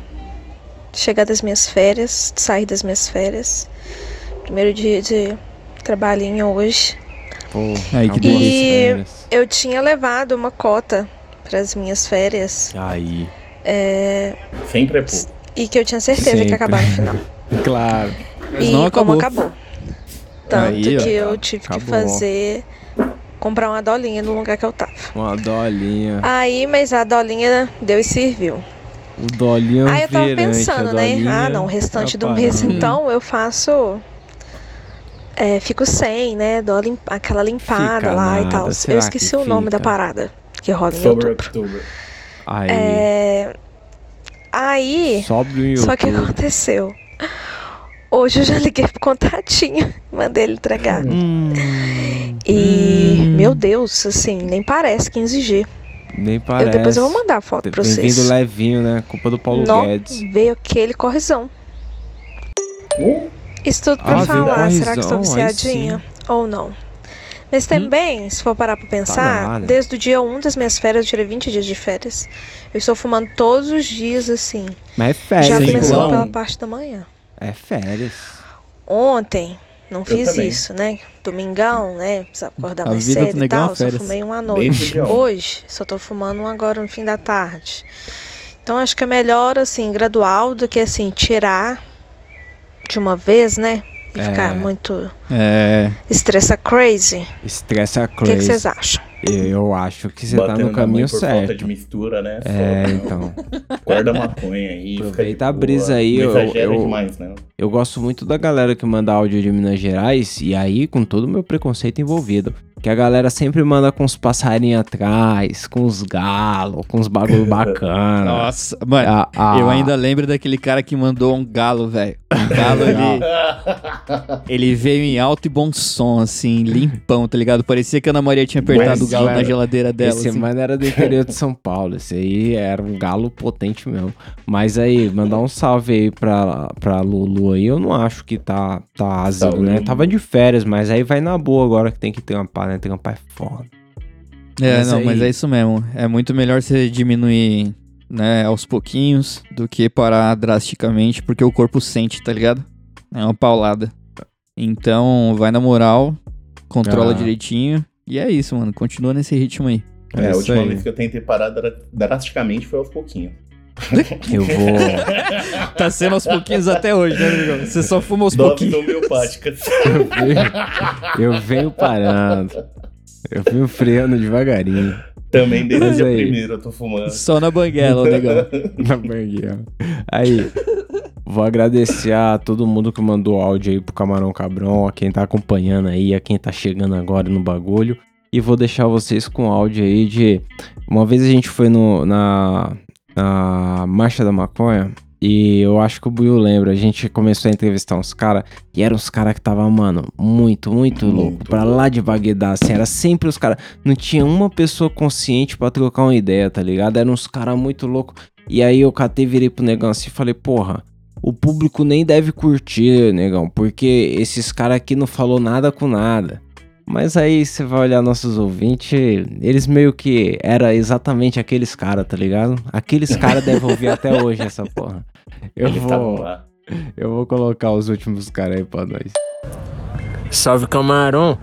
[SPEAKER 18] chegar das minhas férias, de sair das minhas férias. Primeiro dia de trabalhinho hoje.
[SPEAKER 2] Pô,
[SPEAKER 3] Aí, que
[SPEAKER 2] acabou as
[SPEAKER 18] E
[SPEAKER 2] férias.
[SPEAKER 18] eu tinha levado uma cota para as minhas férias.
[SPEAKER 2] Aí.
[SPEAKER 18] é,
[SPEAKER 4] Sempre é pouco.
[SPEAKER 18] e que eu tinha certeza que
[SPEAKER 2] Sempre.
[SPEAKER 18] ia acabar no final.
[SPEAKER 2] Claro.
[SPEAKER 3] Mas
[SPEAKER 18] e
[SPEAKER 3] não
[SPEAKER 18] como
[SPEAKER 3] acabou.
[SPEAKER 18] acabou. Tanto
[SPEAKER 3] Aí,
[SPEAKER 18] que eu tive
[SPEAKER 2] Acabou.
[SPEAKER 18] que fazer. Comprar uma dolinha no lugar que eu tava.
[SPEAKER 2] Uma dolinha.
[SPEAKER 18] Aí, mas a dolinha deu e serviu.
[SPEAKER 2] O dolinho
[SPEAKER 18] Aí eu tava
[SPEAKER 2] virante,
[SPEAKER 18] pensando, né? Ah, não, o restante do mês então eu faço. É, fico sem, né? Dou lim- aquela limpada
[SPEAKER 2] Fica
[SPEAKER 18] lá e
[SPEAKER 2] nada,
[SPEAKER 18] tal.
[SPEAKER 2] será
[SPEAKER 18] Eu esqueci
[SPEAKER 2] que
[SPEAKER 18] o nome da
[SPEAKER 2] fica?
[SPEAKER 18] parada que rola em
[SPEAKER 4] Sobre
[SPEAKER 18] outubro.
[SPEAKER 4] outubro.
[SPEAKER 2] Aí.
[SPEAKER 18] É. Aí. Só que o que
[SPEAKER 2] YouTube.
[SPEAKER 18] aconteceu? Hoje eu já liguei pro contatinho, mandei ele entregar.
[SPEAKER 2] Hum,
[SPEAKER 18] E, meu Deus, assim, nem parece 15G.
[SPEAKER 2] nem
[SPEAKER 18] Eu,
[SPEAKER 2] parece.
[SPEAKER 18] depois eu vou mandar a foto pra vocês.
[SPEAKER 2] vindo levinho, né? Culpa do Paulo
[SPEAKER 18] Não,
[SPEAKER 2] Guedes.
[SPEAKER 18] veio aquele corrizão. Isso tudo pra
[SPEAKER 2] Ah,
[SPEAKER 18] falar, será que estou viciadinha ou não? Mas também, se for parar pra pensar,
[SPEAKER 2] Tá nada.
[SPEAKER 18] desde o dia 1 das minhas férias, eu tirei 20 dias de férias. Eu estou fumando todos os dias, assim.
[SPEAKER 2] Mas é férias.
[SPEAKER 18] Já começou pela parte da manhã.
[SPEAKER 2] É férias.
[SPEAKER 18] Ontem, não fiz
[SPEAKER 4] também.
[SPEAKER 18] isso, né? Domingão, né? Precisava acordar
[SPEAKER 3] A
[SPEAKER 18] mais cedo e tal. Só fumei uma noite. Hoje, só tô fumando um agora no fim da tarde. Então, acho que é melhor, assim, gradual do que, assim, tirar de uma vez, né? E
[SPEAKER 2] É.
[SPEAKER 18] ficar muito
[SPEAKER 3] É.
[SPEAKER 18] estressa crazy.
[SPEAKER 2] Estressa
[SPEAKER 18] O
[SPEAKER 2] crazy.
[SPEAKER 18] que vocês acham?
[SPEAKER 2] Eu acho que você tá no caminho
[SPEAKER 4] por falta de
[SPEAKER 2] certo.
[SPEAKER 4] mistura, né?
[SPEAKER 2] É,
[SPEAKER 4] Foda,
[SPEAKER 2] então.
[SPEAKER 4] Guarda maconha aí.
[SPEAKER 2] Aproveita a brisa aí,
[SPEAKER 4] Não
[SPEAKER 2] eu- eu-
[SPEAKER 4] demais, né?
[SPEAKER 2] Eu gosto muito da galera que manda áudio de Minas Gerais, e aí com todo o meu preconceito envolvido. Que a galera sempre manda com os passarinhos atrás, com os galos, com os bagulho bacana.
[SPEAKER 3] Nossa, mano.
[SPEAKER 2] Ah, ah.
[SPEAKER 3] Eu ainda lembro daquele cara que mandou um galo, velho. Um galo ele, ele veio em alto e bom som, assim, limpão, tá ligado? Parecia que a Ana Maria tinha apertado o galo na geladeira dela.
[SPEAKER 2] Esse
[SPEAKER 3] assim.
[SPEAKER 2] mano era do interior de São Paulo. Esse aí era um galo potente mesmo. Mas aí, mandar um salve aí pra, pra Lulu aí. Eu não acho que tá, tá
[SPEAKER 4] Salve,
[SPEAKER 2] né? Tava de férias, mas aí vai na boa agora que tem que trampar, né? Trampar é foda.
[SPEAKER 3] É,
[SPEAKER 2] Mas
[SPEAKER 3] não,
[SPEAKER 2] aí-
[SPEAKER 3] mas é isso mesmo. É muito melhor você diminuir, né, aos pouquinhos do que parar drasticamente, porque o corpo sente, tá ligado? É uma paulada. Então, vai na moral, controla
[SPEAKER 2] Ah.
[SPEAKER 3] direitinho. E é isso, mano. Continua nesse ritmo aí.
[SPEAKER 4] É, a
[SPEAKER 2] isso
[SPEAKER 4] última
[SPEAKER 2] aí.
[SPEAKER 4] vez que eu tentei parar dra- drasticamente foi aos pouquinhos.
[SPEAKER 2] Eu vou.
[SPEAKER 3] Tá sendo aos pouquinhos até hoje, né, amigão? Você só fuma aos pouquinhos.
[SPEAKER 4] homeopáticas.
[SPEAKER 2] Eu venho, eu venho parando. Eu venho freando devagarinho.
[SPEAKER 4] Também desde
[SPEAKER 2] Mas
[SPEAKER 4] o dia primeiro eu tô fumando.
[SPEAKER 3] Só na banguela, o negão.
[SPEAKER 2] Na banguela. Aí, vou agradecer a todo mundo que mandou áudio aí pro Camarão Cabrão, a quem tá acompanhando aí, a quem tá chegando agora no bagulho. E vou deixar vocês com áudio aí de. Uma vez a gente foi no, na, na Marcha da Maconha. E eu acho que o Buiu lembra, a gente começou a entrevistar uns caras, e eram uns caras que tava, mano, muito, muito louco, pra lá de Bagdá, assim, era sempre os caras, não tinha uma pessoa consciente pra trocar uma ideia, tá ligado? Eram uns caras muito loucos, E aí eu catei, virei pro negão assim e falei, porra, o público nem deve curtir, negão, porque esses caras aqui não falou nada com nada. Mas aí você vai olhar nossos ouvintes, eles meio que era exatamente aqueles caras, tá ligado? Aqueles caras devem ouvir até hoje essa porra. Eu
[SPEAKER 4] Eles estavam
[SPEAKER 2] vou,
[SPEAKER 4] lá.
[SPEAKER 2] eu vou colocar os últimos caras aí pra nós.
[SPEAKER 19] Salve camarão.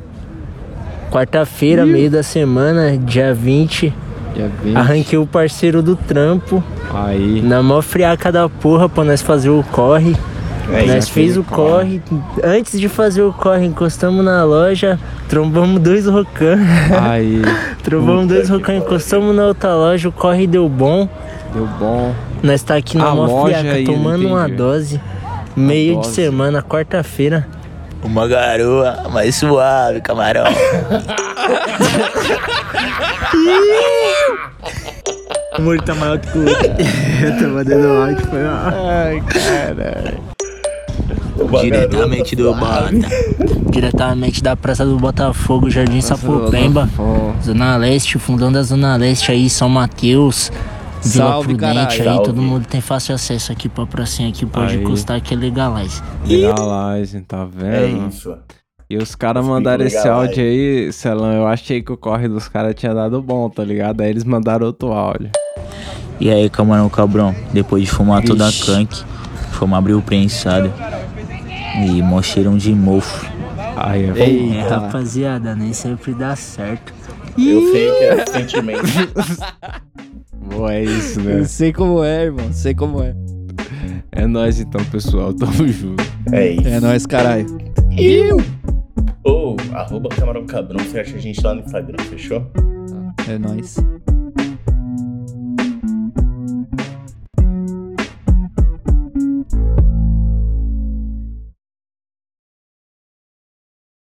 [SPEAKER 19] Quarta-feira, meio da semana, dia 20.
[SPEAKER 2] Dia 20.
[SPEAKER 19] Arranquei o parceiro do trampo.
[SPEAKER 2] Aí.
[SPEAKER 19] Na mó friaca da porra pra nós fazer o corre.
[SPEAKER 2] É,
[SPEAKER 19] nós fez o
[SPEAKER 2] corre.
[SPEAKER 19] corre. Antes de fazer o corre, encostamos na loja, trombamos dois rocan.
[SPEAKER 2] Aí.
[SPEAKER 19] trombamos dois rocan, encostamos na outra loja, o corre deu bom.
[SPEAKER 2] Deu bom.
[SPEAKER 19] Nós tá aqui na
[SPEAKER 2] A
[SPEAKER 19] mó
[SPEAKER 2] loja
[SPEAKER 19] friaca
[SPEAKER 2] aí, não
[SPEAKER 19] tomando uma dose. Meio de
[SPEAKER 2] dose.
[SPEAKER 19] semana, quarta-feira. Uma garoa mais suave, camarão. o tá maior que o outro. Eu tô mandando áudio, foi.
[SPEAKER 2] Ai, caralho.
[SPEAKER 19] Diretamente do Bota. Diretamente da Praça do Botafogo, Jardim Sapopemba. Zona Leste, fundão da Zona Leste aí, São Mateus. Vila
[SPEAKER 3] Salve,
[SPEAKER 19] Prudente
[SPEAKER 3] caralho.
[SPEAKER 19] aí,
[SPEAKER 3] Salve.
[SPEAKER 19] todo mundo tem fácil acesso aqui pra pracinha aqui, pode
[SPEAKER 2] Aí.
[SPEAKER 19] encostar que é legalize.
[SPEAKER 2] Legalizing, tá vendo?
[SPEAKER 4] É isso.
[SPEAKER 2] E os caras mandaram esse
[SPEAKER 4] legal,
[SPEAKER 2] áudio aí, Celão. Eu achei que o corre dos caras tinha dado bom, tá ligado? Aí eles mandaram outro áudio.
[SPEAKER 20] E aí, camarão cabrão, depois de fumar toda a
[SPEAKER 2] Vixe.
[SPEAKER 20] canque, fomos abrir o prensado. E mó cheirão de mofo.
[SPEAKER 2] Aí é
[SPEAKER 19] É,
[SPEAKER 3] Eita.
[SPEAKER 19] rapaziada, nem sempre dá certo.
[SPEAKER 4] Eu sei que é sentimento.
[SPEAKER 2] Boa, é isso, né?
[SPEAKER 3] Eu sei como é, irmão. Sei como é.
[SPEAKER 2] É nóis então, pessoal. Tamo junto.
[SPEAKER 4] É isso.
[SPEAKER 3] É nóis, caralho.
[SPEAKER 4] Ou, arroba Camarão Cabrão, você acha a gente lá no Instagram, fechou?
[SPEAKER 3] É nóis.